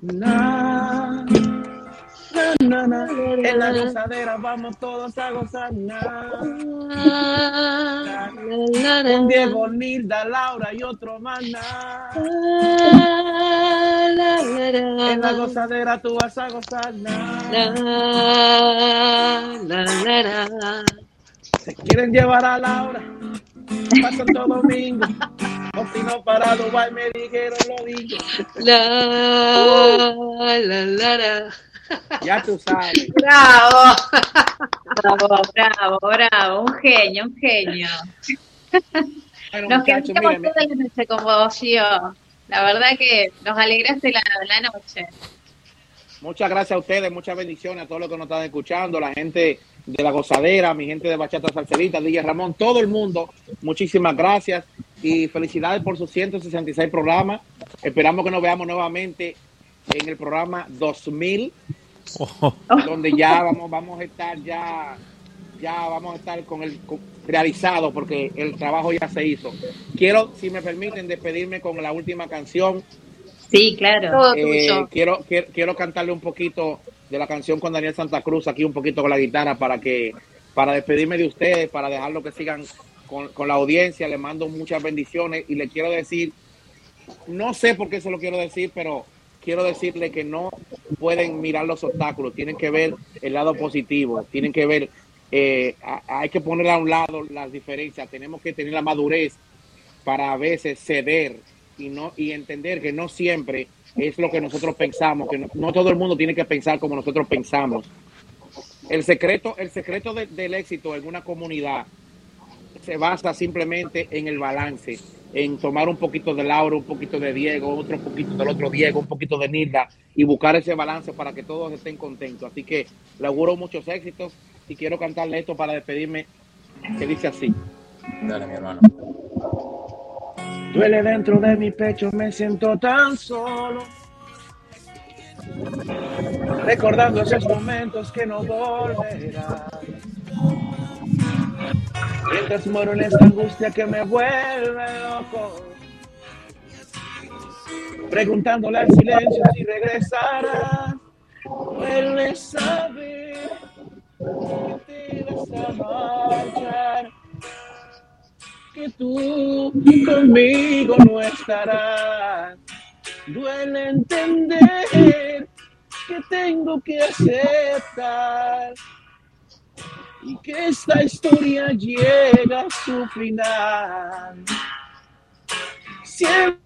Na, na, na, na. En la gozadera vamos todos a gozar. Con Diego, Nilda, Laura y otro más. En la gozadera tú vas a gozar. Na. La, la, la, la. Se quieren llevar a Laura para Santo Domingo. O si no, para Dubai me dijeron lo digo. La, la, la, la. Ya tú sabes. Bravo. Bravo, bravo, bravo. Un genio, un genio. Bueno, Nos quedamos toda la noche con vos, Gio. La verdad que nos alegraste la, la noche. Muchas gracias a ustedes, muchas bendiciones a todos los que nos están escuchando, la gente de la gozadera, mi gente de Bachata Salserita, DJ Ramón, todo el mundo. Muchísimas gracias y felicidades por sus 166 programas. Esperamos que nos veamos nuevamente en el programa 2000, donde ya vamos, vamos a estar ya, ya vamos a estar con el con- realizado porque el trabajo ya se hizo. Quiero, si me permiten, despedirme con la última canción. Sí, claro. Eh, quiero, quiero, quiero cantarle un poquito de la canción con Daniel Santa Cruz, aquí un poquito con la guitarra para que, para despedirme de ustedes, para dejarlo que sigan con, con la audiencia. Le mando muchas bendiciones y le quiero decir, no sé por qué se lo quiero decir, pero quiero decirle que no pueden mirar los obstáculos, tienen que ver el lado positivo, tienen que ver, eh, hay que poner a un lado las diferencias, tenemos que tener la madurez para a veces ceder y no y entender que no siempre es lo que nosotros pensamos, que no, todo el mundo tiene que pensar como nosotros pensamos. El secreto, el secreto de- del éxito en una comunidad se basa simplemente en el balance, en tomar un poquito de Laura, un poquito de Diego, otro poquito del otro Diego, un poquito de Nilda y buscar ese balance para que todos estén contentos. Así que le auguro muchos éxitos y quiero cantarle esto para despedirme, que dice así. Dale, mi hermano. Duele dentro de mi pecho, me siento tan solo. recordando esos momentos que no volverán. Mientras muero en esta angustia que me vuelve loco, preguntándole al silencio si regresará. Vuelves a ver que te vas a marchar, que tú conmigo no estarás. Duele entender que tengo que aceptar y que esta historia llega a su final. Siento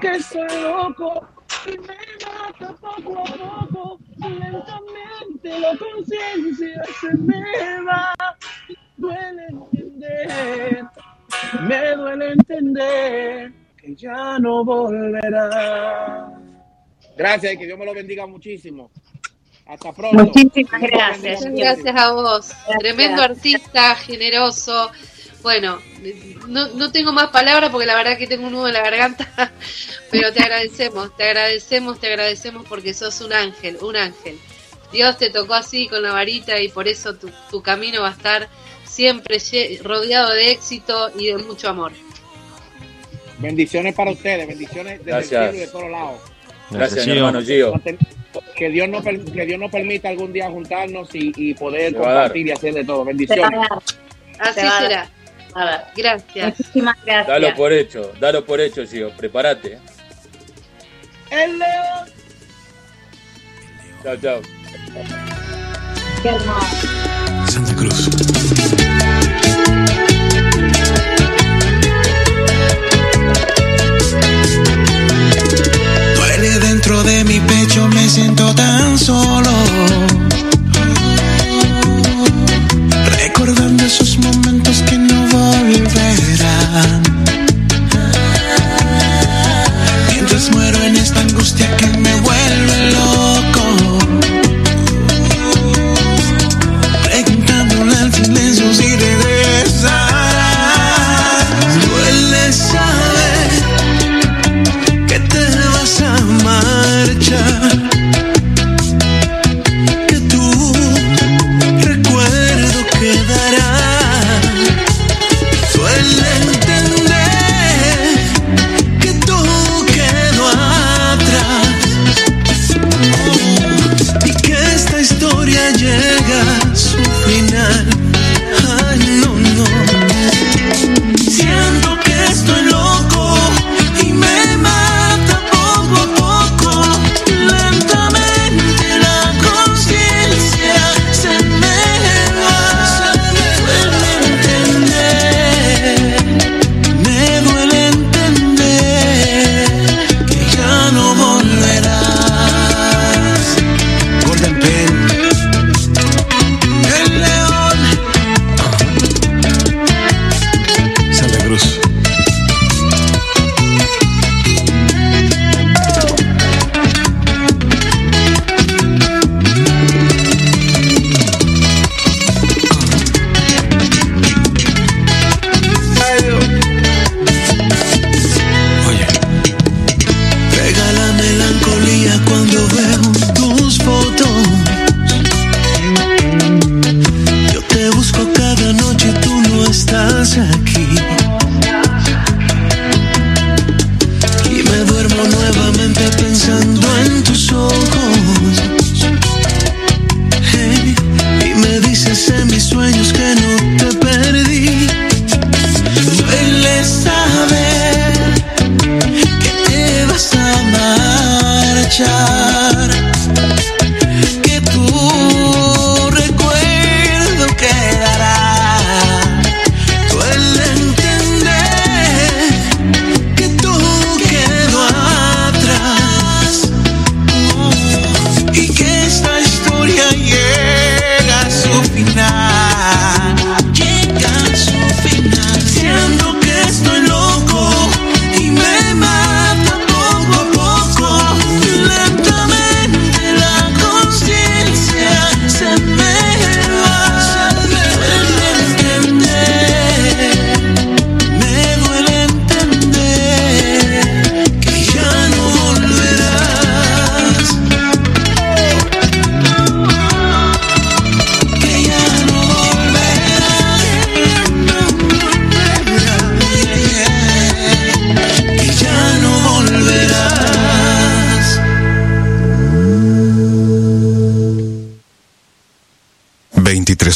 que soy loco y me mata poco a poco, lentamente la conciencia se me va. Duele entender, me duele entender que ya no volverá. Gracias que Dios me lo bendiga muchísimo. Hasta pronto. Muchísimas gracias. Muchas gracias a vos. Tremendo artista, generoso. Bueno, no, no tengo más palabras porque la verdad que tengo un nudo en la garganta, pero te agradecemos, te agradecemos, te agradecemos porque sos un ángel, un ángel. Dios te tocó así con la varita y por eso tu, tu camino va a estar siempre rodeado de éxito y de mucho amor. Bendiciones para ustedes, bendiciones desde Gracias. el cielo y de todos lados. Gracias, mi hermano Gio. Que Dios, nos, per- que Dios nos permita algún día juntarnos y, y poder Se compartir y hacer de todo. Bendiciones. Así Se será. A ver. Gracias. Muchísimas gracias. Dalo por hecho, dalo por hecho, Gio. Prepárate. El león. Chao, chao. Qué hermoso. Santa Cruz. Duele dentro de mi pecho, me siento tan solo. Recordando esos momentos que no volverán.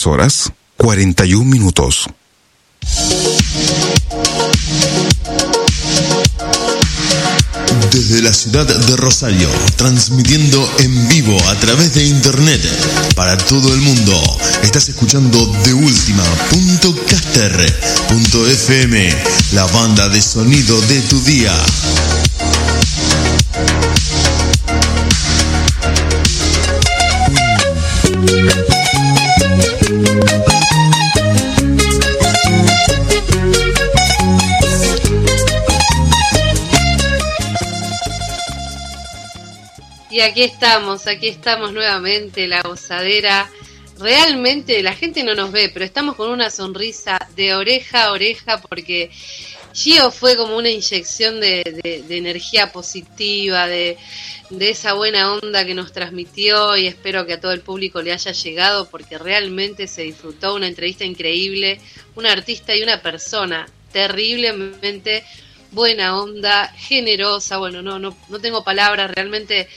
23 horas 41 minutos. Desde la ciudad de Rosario, transmitiendo en vivo a través de internet para todo el mundo. Estás escuchando de FM, la banda de sonido de tu día. Aquí estamos, aquí estamos nuevamente, la gozadera. Realmente la gente no nos ve, pero estamos con una sonrisa de oreja a oreja porque Gio fue como una inyección de, energía positiva, de, de esa buena onda que nos transmitió y espero que a todo el público le haya llegado porque realmente se disfrutó una entrevista increíble, un artista y una persona terriblemente buena onda, generosa, bueno, no, no, no tengo palabras, realmente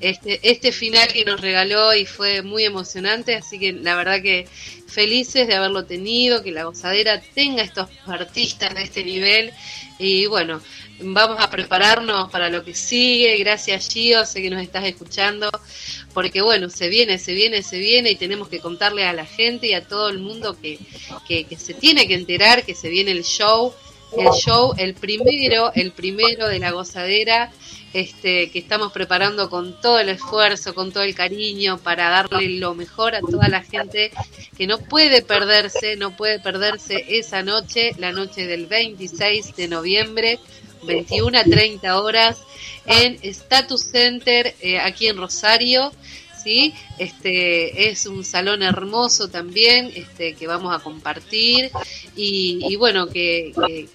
este, este final que nos regaló y fue muy emocionante, así que la verdad que felices de haberlo tenido, que la gozadera tenga estos artistas de este nivel. Y bueno, vamos a prepararnos para lo que sigue, gracias Gio, sé que nos estás escuchando, porque bueno, se viene, se viene, se viene y tenemos que contarle a la gente y a todo el mundo que, que, que se tiene que enterar que se viene el show, el show, el primero, el primero de la gozadera, este, que estamos preparando con todo el esfuerzo, con todo el cariño para darle lo mejor a toda la gente que no puede perderse, no puede perderse esa noche, la noche del 26 de noviembre, 21 a 30 horas, en Status Center, eh, aquí en Rosario. ¿Sí? Este es un salón hermoso también, este que vamos a compartir y, y bueno que, que-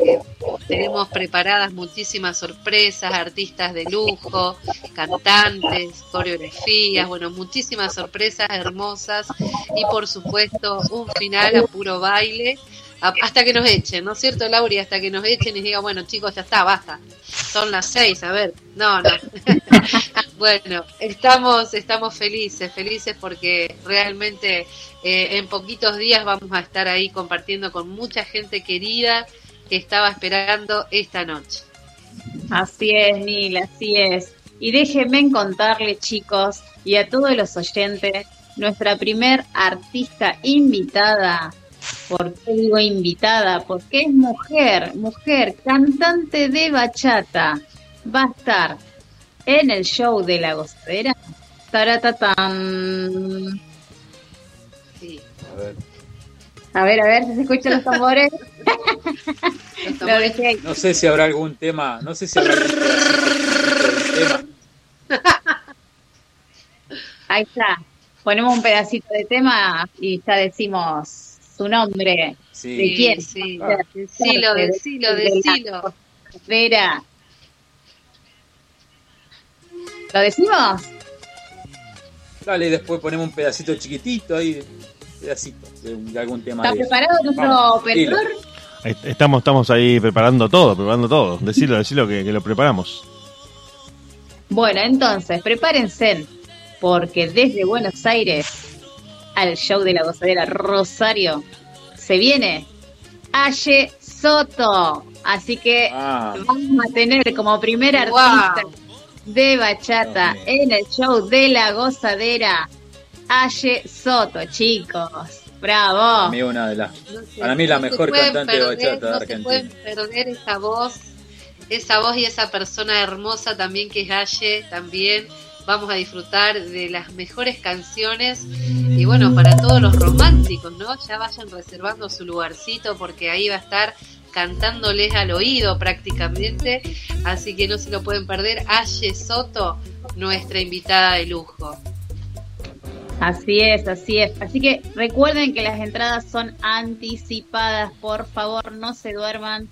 tenemos preparadas muchísimas sorpresas, artistas de lujo, cantantes, coreografías, bueno muchísimas sorpresas hermosas y por supuesto un final a puro baile hasta que nos echen, ¿no es cierto, Lauri? Hasta que nos echen y digan, bueno, chicos, ya está, basta. Son las seis, a ver. No, no. bueno, estamos, estamos felices, felices porque realmente eh, en poquitos días vamos a estar ahí compartiendo con mucha gente querida que estaba esperando esta noche. Así es, Nil, así es. Y déjenme contarles, chicos, y a todos los oyentes, nuestra primer artista invitada. ¿Por qué digo invitada? Porque es mujer, mujer, cantante de bachata. Va a estar en el show de la gozadera. Taratatán. Sí. A ver. A ver, a ver si se escuchan los tambores. Lo dejé ahí. No sé si habrá algún tema, no sé si habrá algún tema. Ahí está. Ponemos un pedacito de tema y ya decimos su nombre. Sí. ¿De quién? Sí, Ah. decilo, decilo, decilo. Vera. ¿Lo decimos? Dale, después ponemos un pedacito chiquitito ahí, pedacito de, un- de algún tema. ¿Está de eso. preparado nuestro Vamos, operador? Estamos, estamos ahí preparando todo, preparando todo. Decilo, decilo que, que lo preparamos. Bueno, entonces, prepárense, porque desde Buenos Aires al show de la gozadera Rosario se viene Aye Soto. Así que Ah. vamos a tener como primer Wow. artista de bachata en el show de la gozadera Aye Soto, chicos. Para Bravo. mí una de las, No para mí la no mejor cantante de bachata de no se Argentina. pueden perder esa voz, esa voz y esa persona hermosa también que es Aye, también vamos a disfrutar de las mejores canciones y bueno, para todos los románticos, ¿no? Ya vayan reservando su lugarcito porque ahí va a estar cantándoles al oído prácticamente, así que no se lo pueden perder. Aye Soto, nuestra invitada de lujo. Así es, así es. Así que recuerden que las entradas son anticipadas. Por favor, no se duerman.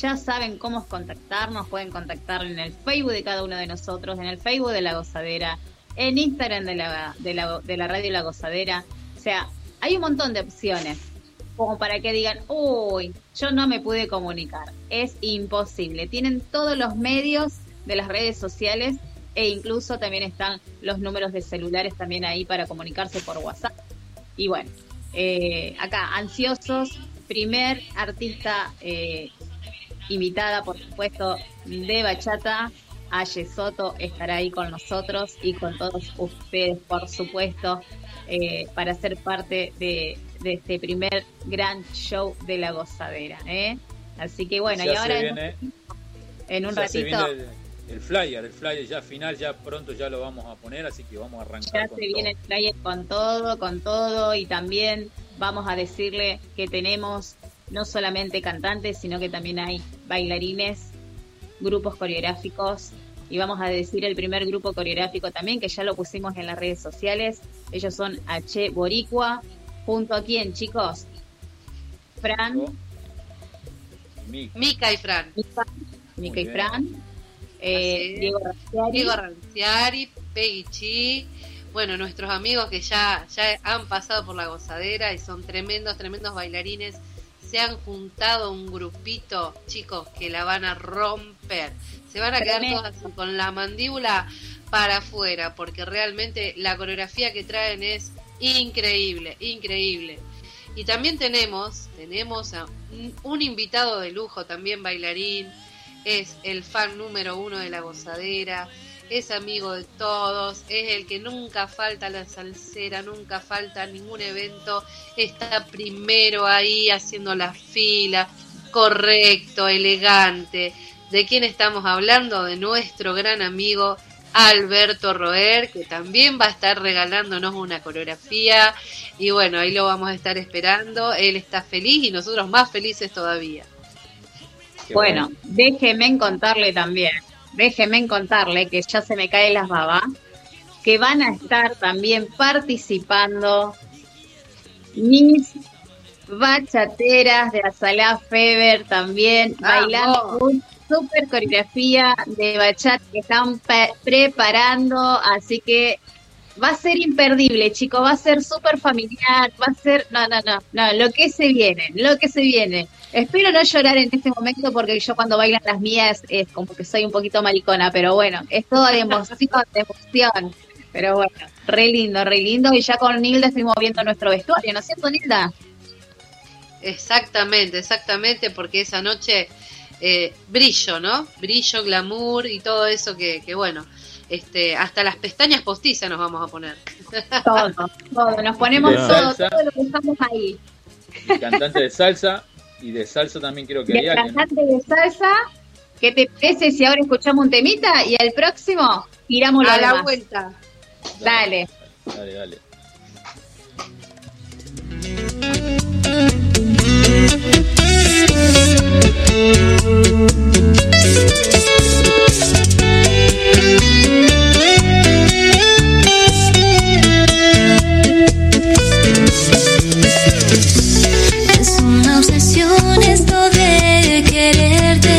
Ya saben cómo contactarnos. Pueden contactar en el Facebook de cada uno de nosotros, en el Facebook de La Gozadera, en Instagram de la, de la, de la radio La Gozadera. O sea, hay un montón de opciones como para que digan, uy, yo no me pude comunicar. Es imposible. Tienen todos los medios de las redes sociales e incluso también están los números de celulares también ahí para comunicarse por WhatsApp. Y bueno, eh, acá, ansiosos, primer artista eh, invitada, por supuesto, de bachata. Aye Soto estará ahí con nosotros y con todos ustedes, por supuesto, eh, para ser parte de, de este primer gran show de la gozadera. ¿eh? Así que bueno, Ya y ahora en- viene- en un ratito viene el, el flyer, el flyer ya final, ya pronto ya lo vamos a poner, así que vamos a arrancar Ya con se todo. viene el flyer con todo, con todo y también vamos a decirle que tenemos no solamente cantantes, sino que también hay bailarines, grupos coreográficos y vamos a decir el primer grupo coreográfico también que ya lo pusimos en las redes sociales. Ellos son H Boricua, junto a quién, chicos? Fran, Mica y Fran. Mica y. Fran, eh. Diego Ranciari. Diego Ranciari, Peggy Chi, bueno, nuestros amigos que ya, ya han pasado por la gozadera y son tremendos, tremendos bailarines, se han juntado un grupito, chicos, que la van a romper. Se van a quedar así con la mandíbula para afuera, porque realmente la coreografía que traen es increíble, increíble. Y también tenemos, tenemos a un, un invitado de lujo, también bailarín, es el fan número uno de la gozadera, es amigo de todos, es el que nunca falta la salsera, nunca falta ningún evento, está primero ahí haciendo la fila, correcto, elegante. ¿De quién estamos hablando? De nuestro gran amigo Alberto Roer, que también va a estar regalándonos una coreografía. Y bueno, ahí lo vamos a estar esperando. Él está feliz y nosotros más felices todavía. Bueno, déjeme contarle también, déjeme contarle que ya se me caen las babas, que van a estar también participando mis bachateras de Azalá Feber también, bailando un super coreografía de bachata que están preparando, así que va a ser imperdible, chicos, va a ser súper familiar, va a ser, no, no, no, no, lo que se viene, lo que se viene. Espero no llorar en este momento porque yo cuando bailan las mías es como que soy un poquito maricona, pero bueno, es todo de emoción, de emoción. Pero bueno, re lindo, re lindo. Y ya con Nilda estuvimos viendo nuestro vestuario, ¿no es cierto, Nilda? Exactamente, exactamente, porque esa noche eh, brillo, ¿no? Brillo, glamour y todo eso que, que bueno, este, hasta las pestañas postizas nos vamos a poner. Todo, todo, nos ponemos De todo, salsa. todo lo que estamos ahí. Y cantante de salsa, y de salsa también creo que Y el cantante de salsa, ¿qué te parece si ahora escuchamos un temita y al próximo tiramos A la demás? vuelta. Dale. Dale, dale. Obsesión esto de quererte.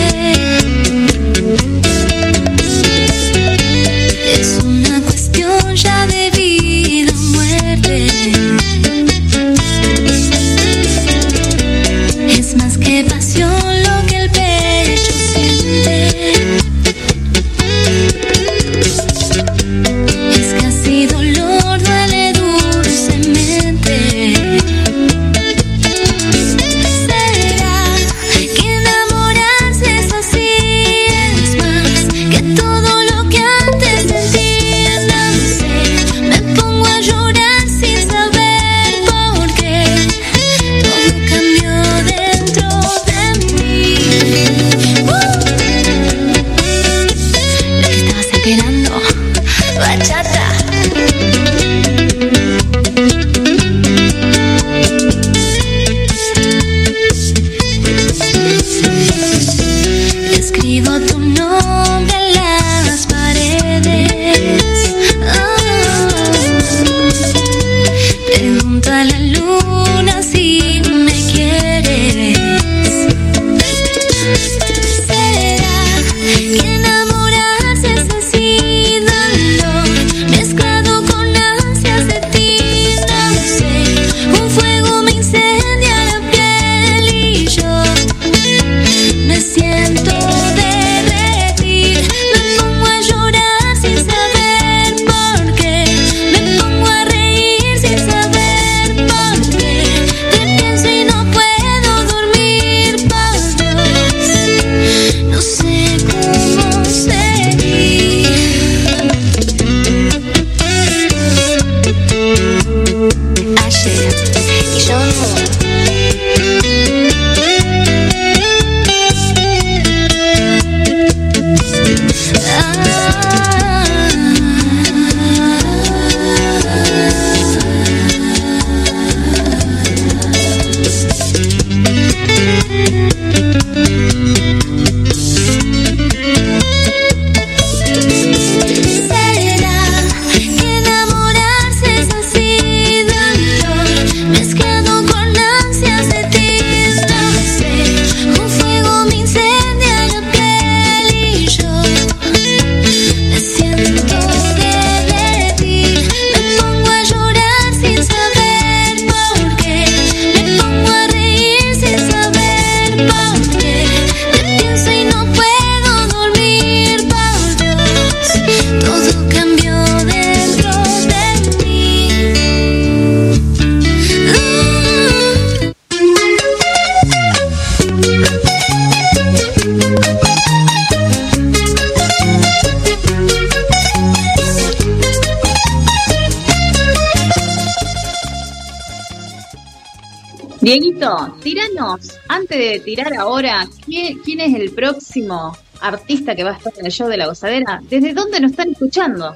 Tirar ahora, ¿quién, quién es el próximo artista que va a estar en el show de la gozadera? ¿Desde dónde nos están escuchando?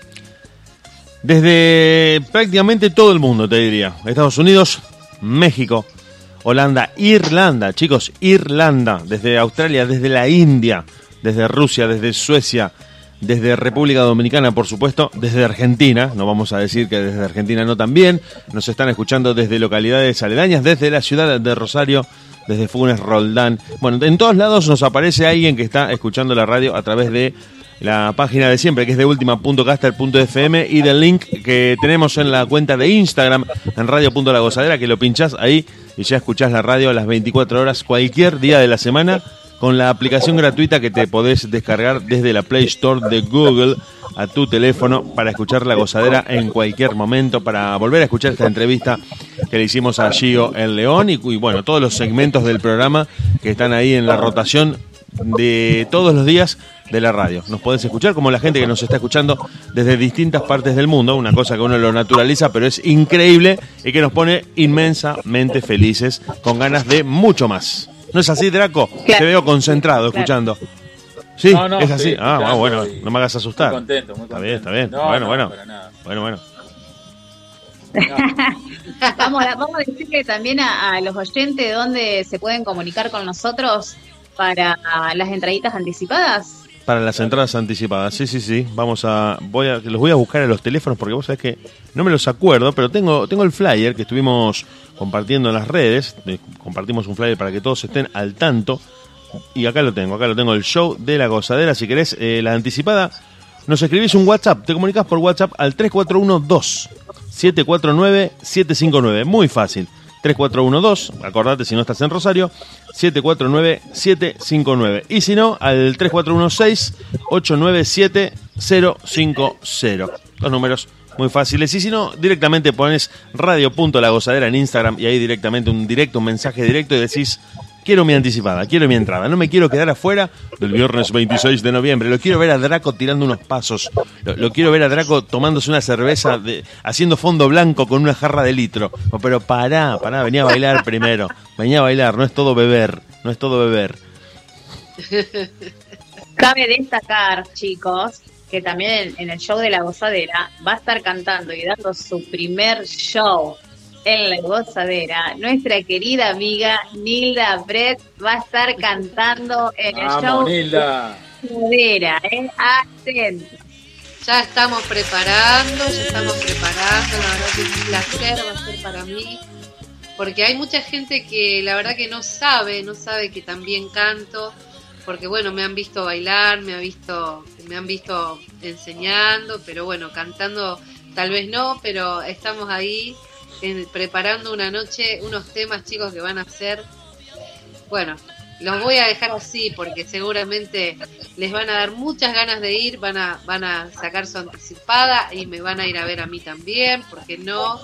Desde prácticamente todo el mundo, te diría. Estados Unidos, México, Holanda, Irlanda, chicos, Irlanda, desde Australia, desde la India, desde Rusia, desde Suecia, desde República Dominicana, por supuesto, desde Argentina, no vamos a decir que desde Argentina no también, nos están escuchando desde localidades aledañas, desde la ciudad de Rosario, desde Funes, Roldán. Bueno, en todos lados nos aparece alguien que está escuchando la radio a través de la página de siempre, que es de última.caster.fm y del link que tenemos en la cuenta de Instagram, en radio.lagozadera, que lo pinchás ahí y ya escuchás la radio a las 24 horas, cualquier día de la semana, con la aplicación gratuita que te podés descargar desde la Play Store de Google a tu teléfono para escuchar la gozadera en cualquier momento, para volver a escuchar esta entrevista que le hicimos a Gio en León y, y bueno, todos los segmentos del programa que están ahí en la rotación de todos los días de la radio. Nos podés escuchar como la gente que nos está escuchando desde distintas partes del mundo, una cosa que uno lo naturaliza, pero es increíble y que nos pone inmensamente felices, con ganas de mucho más. ¿No es así, Draco? Te veo concentrado Claro. escuchando. Sí, No, no, es así. sí, ah, bueno, y- no me hagas asustar. Muy contento, muy Está bien, está bien. No, bueno, no, bueno. para nada. Bueno, bueno. vamos, a, vamos a decirle también a, a los oyentes dónde se pueden comunicar con nosotros para las entraditas anticipadas. Para las entradas anticipadas, sí, sí, sí. Vamos a, voy a, los voy a buscar en los teléfonos porque vos sabés que no me los acuerdo, pero tengo, tengo el flyer que estuvimos compartiendo en las redes. Compartimos un flyer para que todos estén al tanto. Y acá lo tengo, acá lo tengo, el show de la gozadera. Si querés eh, la anticipada, nos escribís un WhatsApp, te comunicas por WhatsApp al 3412 749 759. Muy fácil. 3412, acordate si no estás en Rosario, 749-759. Y si no, al 3416-897-050. Dos números muy fáciles. Y si no, directamente pones radio.lagozadera en Instagram y ahí directamente un directo, un mensaje directo y decís, quiero mi anticipada, quiero mi entrada. No me quiero quedar afuera del viernes 26 de noviembre. Lo quiero ver a Draco tirando unos pasos. Lo, quiero ver a Draco tomándose una cerveza, haciendo fondo blanco con una jarra de litro. Pero pará, pará, venía a bailar primero. Venía a bailar, no es todo beber, no es todo beber. Cabe destacar, chicos, que también en el show de la gozadera va a estar cantando y dando su primer show en la gozadera. Nuestra querida amiga Nilda Brett va a estar cantando en el show Nilda. de gozadera, ¿eh? Atento. Ya estamos preparando, ya estamos preparando, la verdad que es un placer va a ser para mí, porque hay mucha gente que la verdad que no sabe, no sabe que también canto, porque bueno, me han visto bailar, me ha visto, me han visto enseñando, pero bueno, cantando tal vez no, pero estamos ahí en- preparando una noche, unos temas chicos que van a ser, bueno, los voy a dejar así porque seguramente les van a dar muchas ganas de ir, van a, van a sacar su anticipada y me van a ir a ver a mí también, porque no.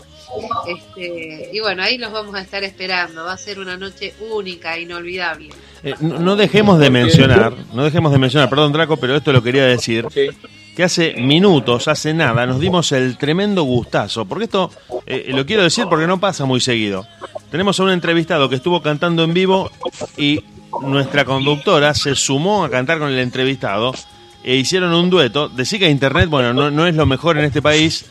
Este, y bueno, ahí los vamos a estar esperando. Va a ser una noche única, inolvidable. Eh, no, no dejemos de mencionar, no dejemos de mencionar, perdón Draco, pero esto lo quería decir, que hace minutos, hace nada, nos dimos el tremendo gustazo, porque esto eh, lo quiero decir porque no pasa muy seguido. Tenemos a un entrevistado que estuvo cantando en vivo y nuestra conductora se sumó a cantar con el entrevistado e hicieron un dueto. Decir que internet, bueno, no, no es lo mejor en este país,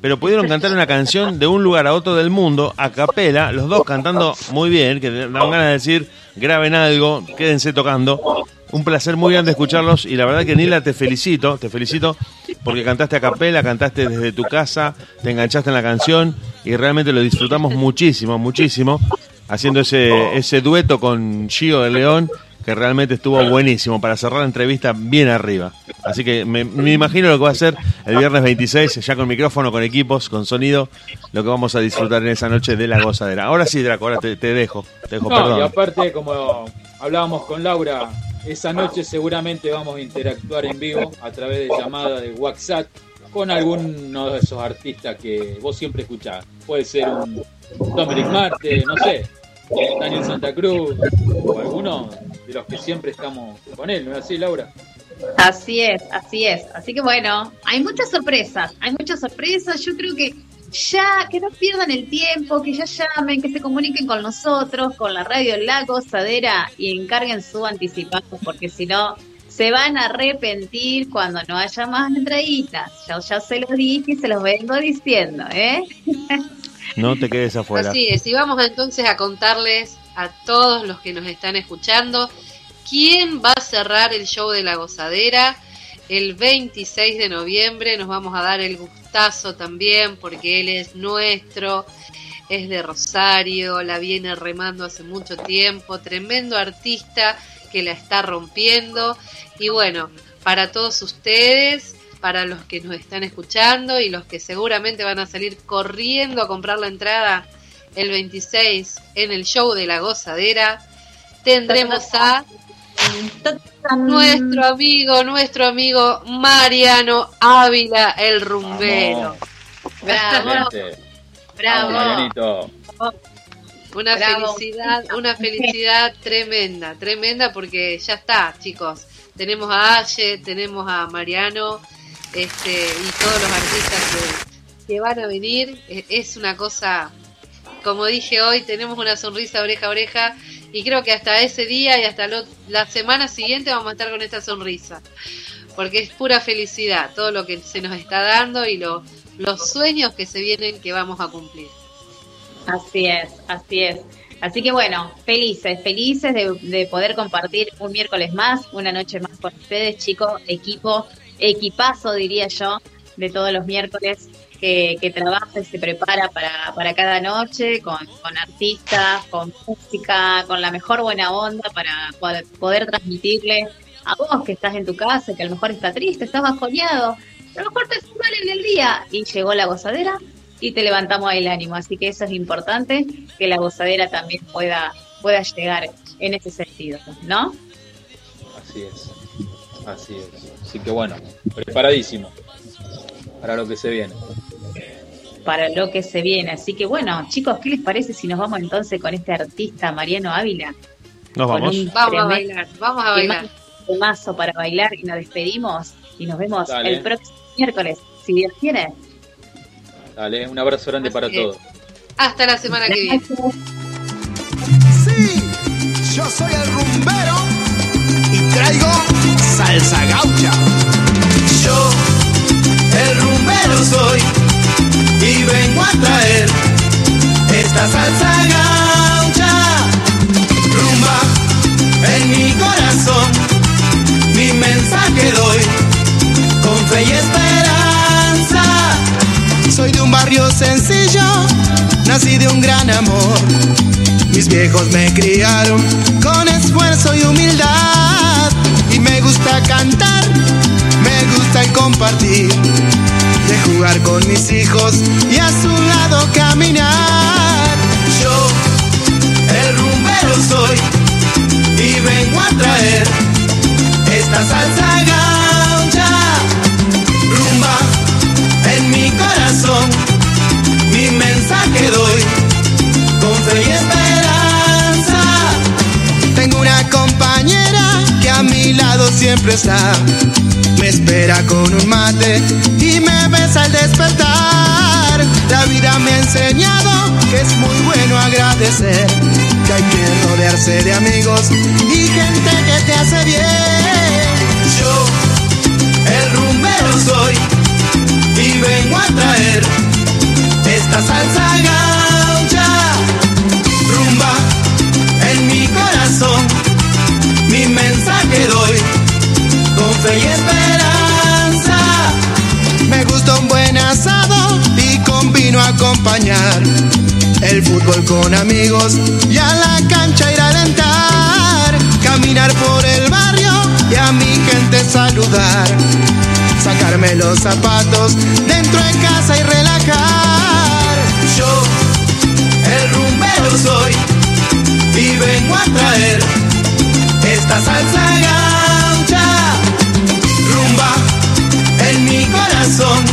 pero pudieron cantar una canción de un lugar a otro del mundo, a capela, los dos cantando muy bien, que dan ganas de decir, graben algo, quédense tocando. Un placer muy grande escucharlos y la verdad que Nila te felicito, te felicito porque cantaste a capela, cantaste desde tu casa, te enganchaste en la canción y realmente lo disfrutamos muchísimo, muchísimo, haciendo ese, ese dueto con Gio de León que realmente estuvo buenísimo para cerrar la entrevista bien arriba. Así que me, me imagino lo que va a ser el viernes 26, ya con micrófono, con equipos, con sonido, lo que vamos a disfrutar en esa noche de la gozadera. Ahora sí, Draco, ahora te, te dejo, te dejo, No, perdón. y aparte, como hablábamos con Laura, esa noche seguramente vamos a interactuar en vivo a través de llamada de WhatsApp con alguno de esos artistas que vos siempre escuchás. Puede ser un Dominic Marte, no sé, Daniel Santa Cruz, o alguno de los que siempre estamos con él, ¿no es así, Laura? Así es, así es. Así que bueno, hay muchas sorpresas, hay muchas sorpresas. Yo creo que ya, que no pierdan el tiempo, que ya llamen, que se comuniquen con nosotros, con la radio La Gozadera y encarguen su anticipado, porque si no, se van a arrepentir cuando no haya más entraditas. Yo ya se los dije y se los vengo diciendo, ¿eh? No te quedes afuera. Así es, y vamos entonces a contarles a todos los que nos están escuchando quién va a cerrar el show de la gozadera el 26 de noviembre. Nos vamos a dar el gustazo también porque él es nuestro, es de Rosario, la viene remando hace mucho tiempo, tremendo artista que la está rompiendo. Y bueno, para todos ustedes, para los que nos están escuchando y los que seguramente van a salir corriendo a comprar la entrada el 26 en el show de la gozadera, tendremos a nuestro amigo, nuestro amigo Mariano Ávila, el rumbero. Bravo, bravo. Marianito. Una Bravo. felicidad, una felicidad tremenda, tremenda porque ya está, chicos. Tenemos a Aye, tenemos a Mariano, este, y todos los artistas que, que van a venir. E- Es una cosa, como dije hoy, tenemos una sonrisa oreja a oreja y creo que hasta ese día y hasta la semana siguiente vamos a estar con esta sonrisa. Porque es pura felicidad todo lo que se nos está dando y lo- los sueños que se vienen que vamos a cumplir. Así es, así es. Así que bueno, felices, felices de, de poder compartir un miércoles más, una noche más con ustedes, chicos, equipo, equipazo diría yo, de todos los miércoles que, trabaja y se prepara para, para cada noche, con, con artistas, con música, con la mejor buena onda para poder, transmitirle a vos que estás en tu casa, que a lo mejor está triste, estás bajoneado, a lo mejor te fue mal en el día y llegó la gozadera y te levantamos el ánimo. Así que eso es importante, que la gozadera también pueda, pueda llegar en ese sentido, ¿no? Así es. Así es. Así que bueno, preparadísimo para lo que se viene. Para lo que se viene. Así que bueno, chicos, ¿qué les parece si nos vamos entonces con este artista Mariano Ávila? Nos vamos. Vamos a bailar, vamos a bailar. temazo para bailar y nos despedimos y nos vemos Dale. el próximo miércoles, si Dios quiere. Dale, un abrazo grande para es. todos. Hasta la semana que viene. Sí, yo soy el rumbero y traigo salsa gaucha. Yo, el rumbero soy y vengo a traer esta salsa gaucha. Rumba en mi corazón, mi mensaje doy con fe y esperanza. Soy de un barrio sencillo, nací de un gran amor. Mis viejos me criaron con esfuerzo y humildad. Y me gusta cantar, compartir. De jugar con mis hijos y a su lado caminar. Yo, el rumbero soy y vengo a traer esta salsa gaucha. Rumba en mi corazón, mi mensaje doy con fe y siempre está. Me espera con un mate y me besa al despertar. La vida me ha enseñado que es muy bueno agradecer. Que hay que rodearse de amigos y gente que te hace bien. Yo, el rumbero soy y vengo a traer esta salsa gaucha. Rumba en mi corazón, mi mensaje doy fe y esperanza. Me gusta un buen asado y con vino acompañar. El fútbol con amigos y a la cancha ir a alentar. Caminar por el barrio y a mi gente saludar. Sacarme los zapatos dentro de casa y relajar. Yo, el rumbero soy y vengo a traer esta salsa corazón,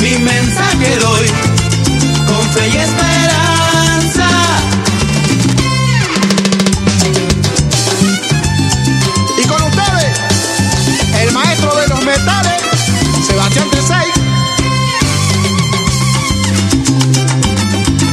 mi mensaje doy, con fe y esperanza.